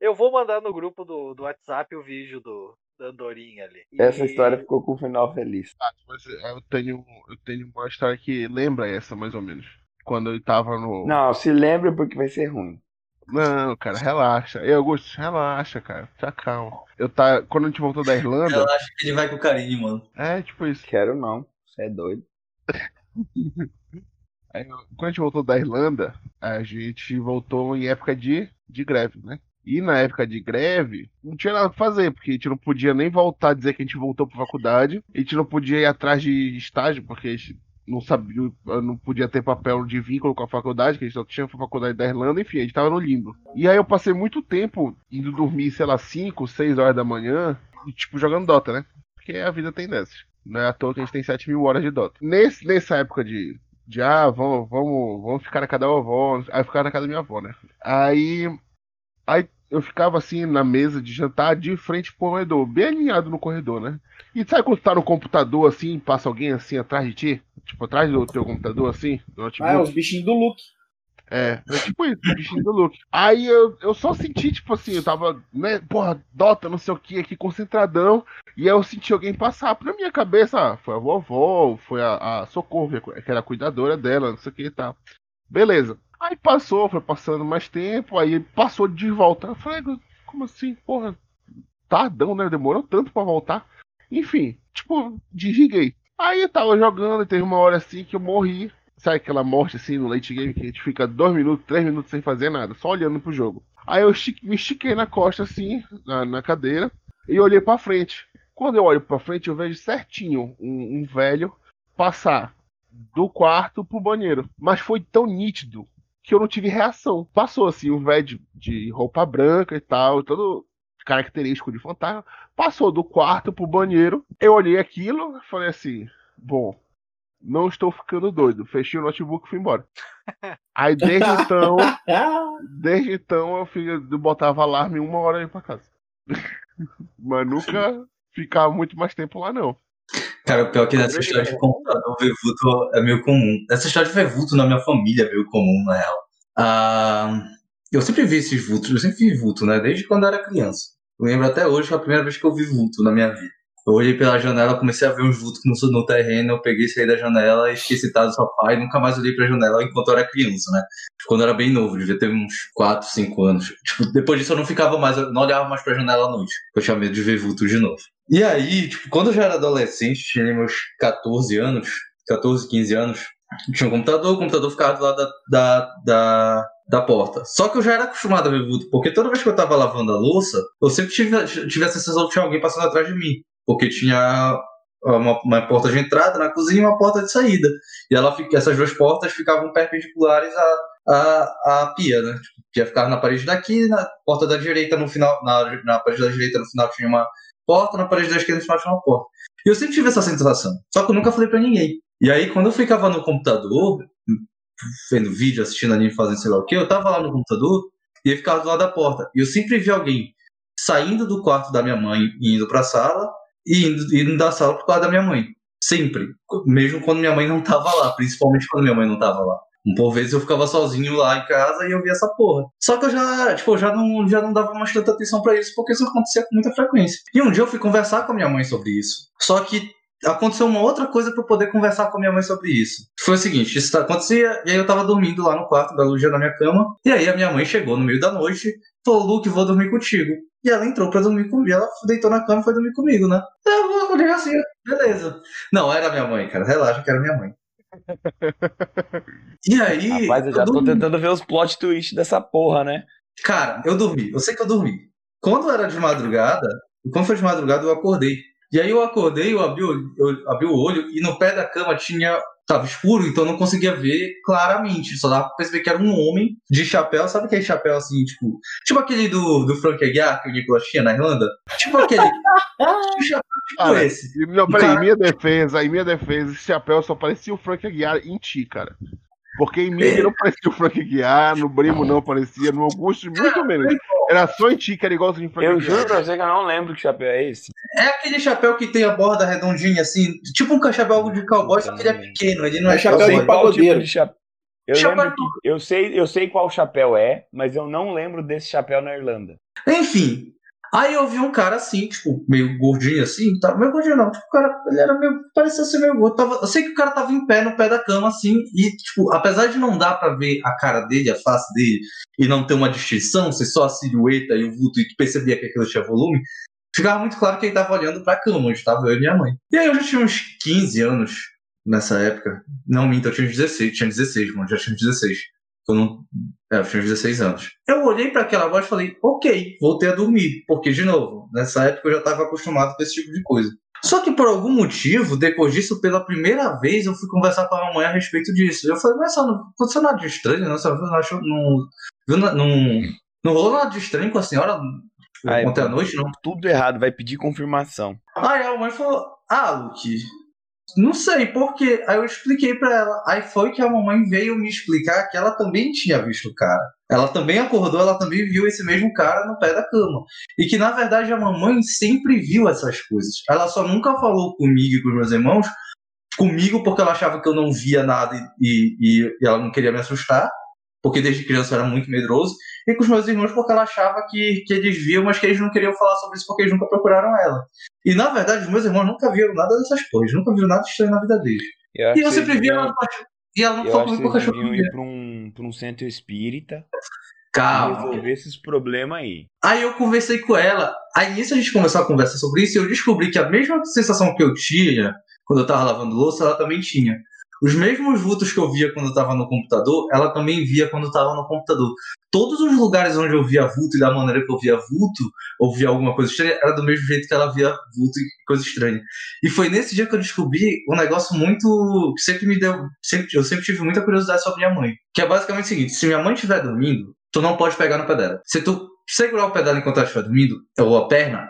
Speaker 4: eu vou mandar no grupo do, do WhatsApp o vídeo do, da Andorinha ali. E-
Speaker 5: Essa história ficou com um final feliz.
Speaker 2: Ah, mas eu tenho, eu tenho uma história que lembra essa, mais ou menos. Quando eu tava no.
Speaker 5: Não, se lembra porque vai ser ruim.
Speaker 2: Não, cara, relaxa. Eu, Augusto, relaxa, cara. Te acalma. Eu tá, quando a gente voltou da Irlanda,
Speaker 3: Ela acha que ele vai com carinho, mano.
Speaker 2: é tipo isso.
Speaker 5: Quero não. Você é doido.
Speaker 2: Aí, quando a gente voltou da Irlanda, a gente voltou em época de, de greve, né? E na época de greve, não tinha nada pra fazer, porque a gente não podia nem voltar a dizer que a gente voltou pra faculdade, a gente não podia ir atrás de estágio, porque a gente não sabia, não podia ter papel de vínculo com a faculdade, que a gente só tinha a faculdade da Irlanda, enfim, a gente tava no limbo. E aí eu passei muito tempo indo dormir, sei lá, 5, 6 horas da manhã, e, tipo, jogando Dota, né? Porque a vida tem dessas. Não é à toa que a gente tem 7 mil horas de Dota. Nesse, nessa época de, de ah, vamos, vamos, vamos ficar na casa da avó. Aí eu ficava na casa da minha avó, né? Aí, aí eu ficava assim na mesa de jantar de frente pro corredor, bem alinhado no corredor, né? E sabe quando tu tá no computador assim, passa alguém assim atrás de ti? Tipo, atrás do teu computador assim?
Speaker 1: Ah, é os bichinhos do Luke.
Speaker 2: É, é tipo isso, o bichinho do Luke. Aí eu, eu só senti, tipo assim, eu tava, né, porra, Dota, não sei o que, aqui concentradão. E aí eu senti alguém passar pra minha cabeça, ah, foi a vovó, foi a, a Socorro, que era a cuidadora dela, não sei o que e tal. Beleza. Aí passou, foi passando mais tempo, aí passou de volta. Eu falei, como assim, porra, tardão, né? Demorou tanto pra voltar. Enfim, tipo, desliguei. Aí eu tava jogando e teve uma hora assim que eu morri. Sabe aquela morte assim no late game que a gente fica dois minutos, três minutos sem fazer nada, só olhando pro jogo. Aí eu me estiquei na costa assim, na, na cadeira, e olhei pra frente. Quando eu olho pra frente, eu vejo certinho um, um velho passar do quarto pro banheiro. Mas foi tão nítido que eu não tive reação. Passou assim, um velho de, de roupa branca e tal, todo característico de fantasma. Passou do quarto pro banheiro. Eu olhei aquilo, falei assim: bom, não estou ficando doido. Fechei o notebook e fui embora. Aí desde então, desde então eu, fiz, eu botava alarme uma hora aí pra casa. Mas nunca ficava muito mais tempo lá, não.
Speaker 3: Cara, o pior é que nessa história de computador, Vevuto é meio comum. Essa história de Vevuto na minha família é meio comum, na real. Ah, eu sempre vi esses vultos, eu sempre vi vulto, né? Desde quando eu era criança. Eu lembro até hoje, foi a primeira vez que eu vi vulto na minha vida. Eu olhei pela janela, comecei a ver uns vultos no, no terreno, eu peguei, saí da janela, esqueci tá do sofá e nunca mais olhei pra janela enquanto eu era criança, né? Quando eu era bem novo, devia ter uns 4, 5 anos. Tipo, depois disso eu não ficava mais, eu não olhava mais pra janela à noite. Eu tinha medo de ver vulto de novo. E aí, tipo, quando eu já era adolescente, tinha meus 14 anos, 14, 15 anos, tinha um computador, o computador ficava do lado da, da, da, da porta. Só que eu já era acostumado a ver vulto, porque toda vez que eu tava lavando a louça, eu sempre tive, tive a sensação de que tinha alguém passando atrás de mim. Porque tinha uma, uma porta de entrada na cozinha e uma porta de saída. E ela, essas duas portas ficavam perpendiculares à, à, à pia, né? Tipo, pia ficava na parede daqui, na porta da direita no final, na, na parede da direita no final tinha uma porta, na parede da esquerda final tinha uma porta. E eu sempre tive essa sensação, só que eu nunca falei pra ninguém. E aí, quando eu ficava no computador, vendo vídeo, assistindo anime, fazendo sei lá o que, eu tava lá no computador e eu ficava do lado da porta. E eu sempre vi alguém saindo do quarto da minha mãe e indo pra sala, e indo, indo da sala pro quarto da minha mãe. Sempre. Mesmo quando minha mãe não tava lá, principalmente quando minha mãe não tava lá. Por vezes eu ficava sozinho lá em casa e eu via essa porra. Só que eu já, tipo, já não, já não dava mais tanta atenção pra isso, porque isso acontecia com muita frequência. E um dia eu fui conversar com a minha mãe sobre isso. Só que aconteceu uma outra coisa eu poder conversar com a minha mãe sobre isso. Foi o seguinte, isso acontecia, e aí eu tava dormindo lá no quarto, belo dia na minha cama, e aí a minha mãe chegou no meio da noite, falou, Luke, vou dormir contigo. E ela entrou pra dormir comigo, ela deitou na cama e foi dormir comigo, né? Eu falei assim, beleza. Não, era minha mãe, cara, relaxa que era minha mãe. E aí.
Speaker 5: Rapaz, eu já tô
Speaker 3: dormi.
Speaker 5: tentando ver os plot twists dessa porra, né?
Speaker 3: Cara, eu dormi. Eu sei que eu dormi. Quando era de madrugada, quando foi de madrugada, eu acordei. E aí eu acordei, eu abri, o- eu abri o olho e no pé da cama tinha tava escuro, então eu não conseguia ver claramente. Só dava pra perceber que era um homem de chapéu. Sabe aquele chapéu assim, tipo. Tipo aquele do, do Frank Aguiar que o Nicolas tinha na Irlanda? Tipo aquele. tipo chapéu tipo
Speaker 2: Cara,
Speaker 3: esse.
Speaker 2: E, Não, peraí,
Speaker 3: Cara-
Speaker 2: em minha defesa, em minha defesa, esse chapéu só parecia o Frank Aguiar em ti, cara. Porque em mim não parecia o Frank Aguiar, no Brimo não parecia, no Augusto muito menos. Era só em ti que era igualzinho o Frank
Speaker 5: Eu juro pra você que eu não lembro que chapéu é esse.
Speaker 3: É aquele chapéu que tem a borda redondinha, assim, tipo um chapéu de cowboy, só que ele é pequeno, ele não é,
Speaker 1: É chapéu
Speaker 5: sei
Speaker 1: de pagodeiro.
Speaker 5: tipo de chapéu. Eu,
Speaker 3: Chapéu
Speaker 5: lembro que, eu, sei, eu sei qual chapéu é, mas eu não lembro desse chapéu na Irlanda.
Speaker 3: Enfim. Aí eu vi um cara assim, tipo, meio gordinho assim, tá, meio gordinho não, tipo, o cara, ele era meio, parecia ser meio gordo, tava, eu sei que o cara tava em pé no pé da cama assim, e tipo, apesar de não dar pra ver a cara dele, a face dele, e não ter uma distinção, ser só a silhueta e o vulto, e que percebia que aquilo tinha volume, ficava muito claro que ele tava olhando pra cama, onde tava eu e minha mãe. E aí eu já tinha uns 15 anos nessa época, não minto, eu tinha uns 16, tinha 16, mano, já tinha uns 16. Eu não, é, eu tinha uns 16 anos. Eu olhei para aquela voz e falei, ok, voltei a dormir. Porque, de novo, nessa época eu já estava acostumado com esse tipo de coisa. Só que por algum motivo, depois disso, pela primeira vez, eu fui conversar com a mamãe a respeito disso. Eu falei, mas só não aconteceu nada de estranho, não? Você não achou, não, viu na- não, não rolou nada de estranho com a senhora ontem à noite, não?
Speaker 5: Tudo errado, vai pedir confirmação.
Speaker 3: Aí a mamãe falou, ah, Luke, não sei por quê. Aí eu expliquei pra ela. Aí foi que a mamãe veio me explicar que ela também tinha visto o cara. Ela também acordou, ela também viu esse mesmo cara no pé da cama. E que na verdade a mamãe sempre viu essas coisas. Ela só nunca falou comigo e com meus irmãos. Comigo porque ela achava que eu não via nada e, e- e ela não queria me assustar. Porque desde criança eu era muito medroso. E com os meus irmãos porque ela achava que, que eles viam, mas que eles não queriam falar sobre isso porque eles nunca procuraram ela. E na verdade, os meus irmãos nunca viram nada dessas coisas, nunca viram nada estranho na vida deles.
Speaker 5: Eu
Speaker 3: E eu sempre via ela e ela não falou comigo achou que
Speaker 5: deviam
Speaker 3: eu
Speaker 5: ir pra um, pra um centro espírita
Speaker 3: Calma.
Speaker 5: resolver esses problemas aí.
Speaker 3: Aí eu conversei com ela. Aí nisso a gente começou a conversar sobre isso e eu descobri que a mesma sensação que eu tinha quando eu tava lavando louça, ela também tinha. Os mesmos vultos que eu via quando eu tava no computador, ela também via quando eu tava no computador. Todos os lugares onde eu via vulto e da maneira que eu via vulto, ou via alguma coisa estranha, era do mesmo jeito que ela via vulto e coisa estranha. E foi nesse dia que eu descobri um negócio muito. que sempre me deu. Sempre, eu sempre tive muita curiosidade sobre minha mãe. Que é basicamente o seguinte: se minha mãe estiver dormindo, tu não pode pegar no pé dela. Se tu segurar o pé dela enquanto ela estiver dormindo, ou a perna,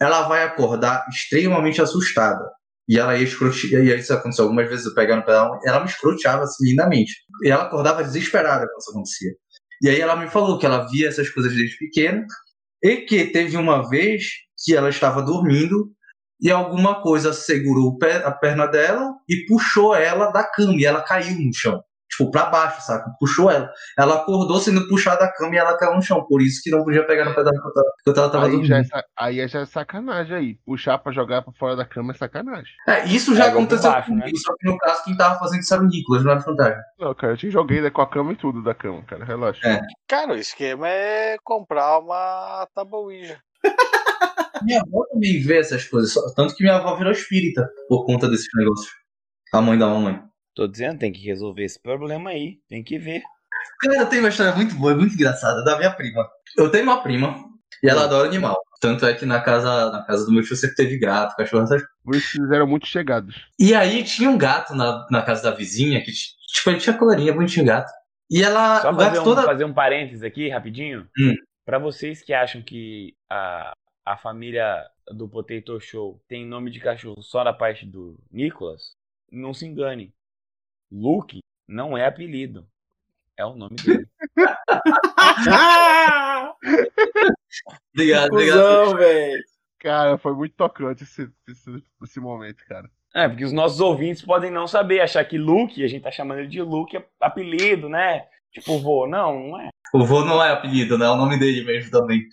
Speaker 3: ela vai acordar extremamente assustada. E ela ia escrotear, e isso aconteceu algumas vezes, eu pegando no pé dela, ela me escroteava assim, lindamente. E ela acordava desesperada quando isso acontecia. E aí ela me falou que ela via essas coisas desde pequena, e que teve uma vez que ela estava dormindo e alguma coisa segurou a perna dela e puxou ela da cama e ela caiu no chão. Tipo, pra baixo, saca? Puxou ela. Ela acordou sendo puxada da cama e ela caiu no chão. Por isso que não podia pegar no dela enquanto ela- enquanto ela tava
Speaker 2: Aí
Speaker 3: dormindo.
Speaker 2: já, é, aí já é sacanagem aí. Puxar pra jogar pra fora da cama é sacanagem.
Speaker 3: É, isso já
Speaker 5: É,
Speaker 3: aconteceu
Speaker 5: baixo,
Speaker 3: comigo,
Speaker 5: né?
Speaker 3: só que no caso quem tava fazendo isso era o Nicolas, não era o Fantasma.
Speaker 2: Não, cara, eu te joguei né, com a cama e tudo da cama, cara. Relaxa.
Speaker 3: É.
Speaker 4: Cara, o esquema é comprar uma tabuija.
Speaker 3: Minha avó também vê essas coisas, tanto que minha avó virou espírita por conta desses negócios. A mãe da mamãe.
Speaker 5: Tô dizendo, tem que resolver esse problema aí. Tem que ver.
Speaker 3: Cara, eu tenho uma história muito boa, muito engraçada, da minha prima. Eu tenho uma prima e ela adora animal. Tanto é que na casa, na casa do meu tio sempre teve gato, cachorro, essas
Speaker 2: Por isso que eles eram muito chegados.
Speaker 3: E aí tinha um gato na, na casa da vizinha, que tipo, ele tinha colorinha, bonitinho gato. E ela.
Speaker 5: Só fazer um,
Speaker 3: toda.
Speaker 5: fazer um parênteses aqui, rapidinho.
Speaker 3: Hum.
Speaker 5: Pra vocês que acham que a, a família do Potato Show tem nome de cachorro só na parte do Nicholas, não se engane. Luke não é apelido. É o nome dele.
Speaker 3: Obrigado, obrigado.
Speaker 1: Velho.
Speaker 2: Cara, foi muito tocante esse, esse, esse momento, cara.
Speaker 5: É, porque os nossos ouvintes podem não saber, achar que Luke, a gente tá chamando ele de Luke, é apelido, né? Tipo, vô. Não, não é.
Speaker 3: O vô não é apelido, né? É o nome dele mesmo também.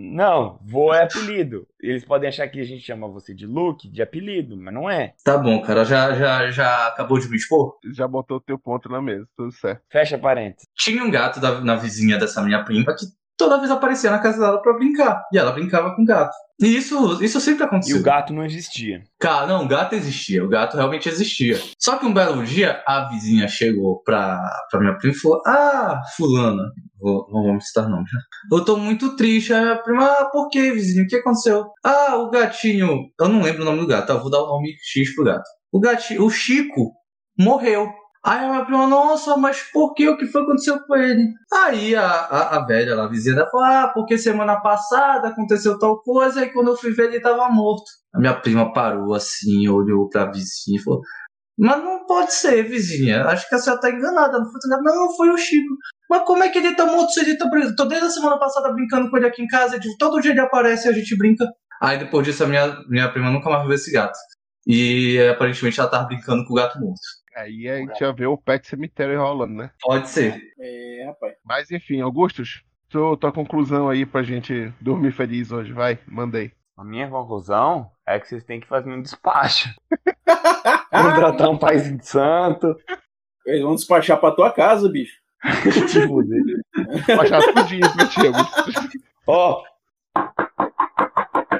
Speaker 5: Não, vô é apelido. Eles podem achar que a gente chama você de Luke, de apelido, mas não é.
Speaker 3: Tá bom, cara. Já, já, já acabou de me expor?
Speaker 2: Já botou o teu ponto na mesa, tudo certo.
Speaker 5: Fecha parênteses.
Speaker 3: Tinha um gato da- na vizinha dessa minha prima que toda vez aparecia na casa dela pra brincar. E ela brincava com o gato. E isso, isso sempre
Speaker 5: E
Speaker 3: aconteceu.
Speaker 5: o gato não existia.
Speaker 3: Cara, não, o gato existia, o gato realmente existia. Só que um belo dia, a vizinha chegou pra, pra minha prima e falou: Ah, fulana, vou, não vamos citar nomes, né? Eu tô muito triste. Aí a prima, ah, por que, vizinho? O que aconteceu? Ah, o gatinho. Eu não lembro o nome do gato, eu vou dar o nome X pro gato. O gatinho, o Chico morreu. Aí minha prima, nossa, mas por que? O que foi que aconteceu com ele? Aí a, a, a velha, lá, a vizinha, falou, ah, porque semana passada aconteceu tal coisa, e quando eu fui ver ele tava morto. A minha prima parou assim, olhou pra vizinha e falou, mas não pode ser, vizinha, acho que a senhora tá enganada. Não, foi, não, foi o Chico. Mas como é que ele tá morto se ele tá preso? Tô desde a semana passada brincando com ele aqui em casa, todo dia ele aparece e a gente brinca. Aí depois disso a minha, minha prima nunca mais viu esse gato. E aparentemente ela tava brincando com o gato morto.
Speaker 2: Aí a gente já vê o pet cemitério rolando, né?
Speaker 3: Pode ser.
Speaker 1: É, rapaz.
Speaker 2: Mas enfim, Augustus, tua, tua conclusão aí pra gente dormir feliz hoje, vai, mandei.
Speaker 5: A minha conclusão é que vocês têm que fazer um despacho. Contratar um pai de santo.
Speaker 1: Eles vão despachar pra tua casa, bicho.
Speaker 5: Te fuder.
Speaker 2: Baixar tudinho pra ti, Augustus.
Speaker 5: Ó,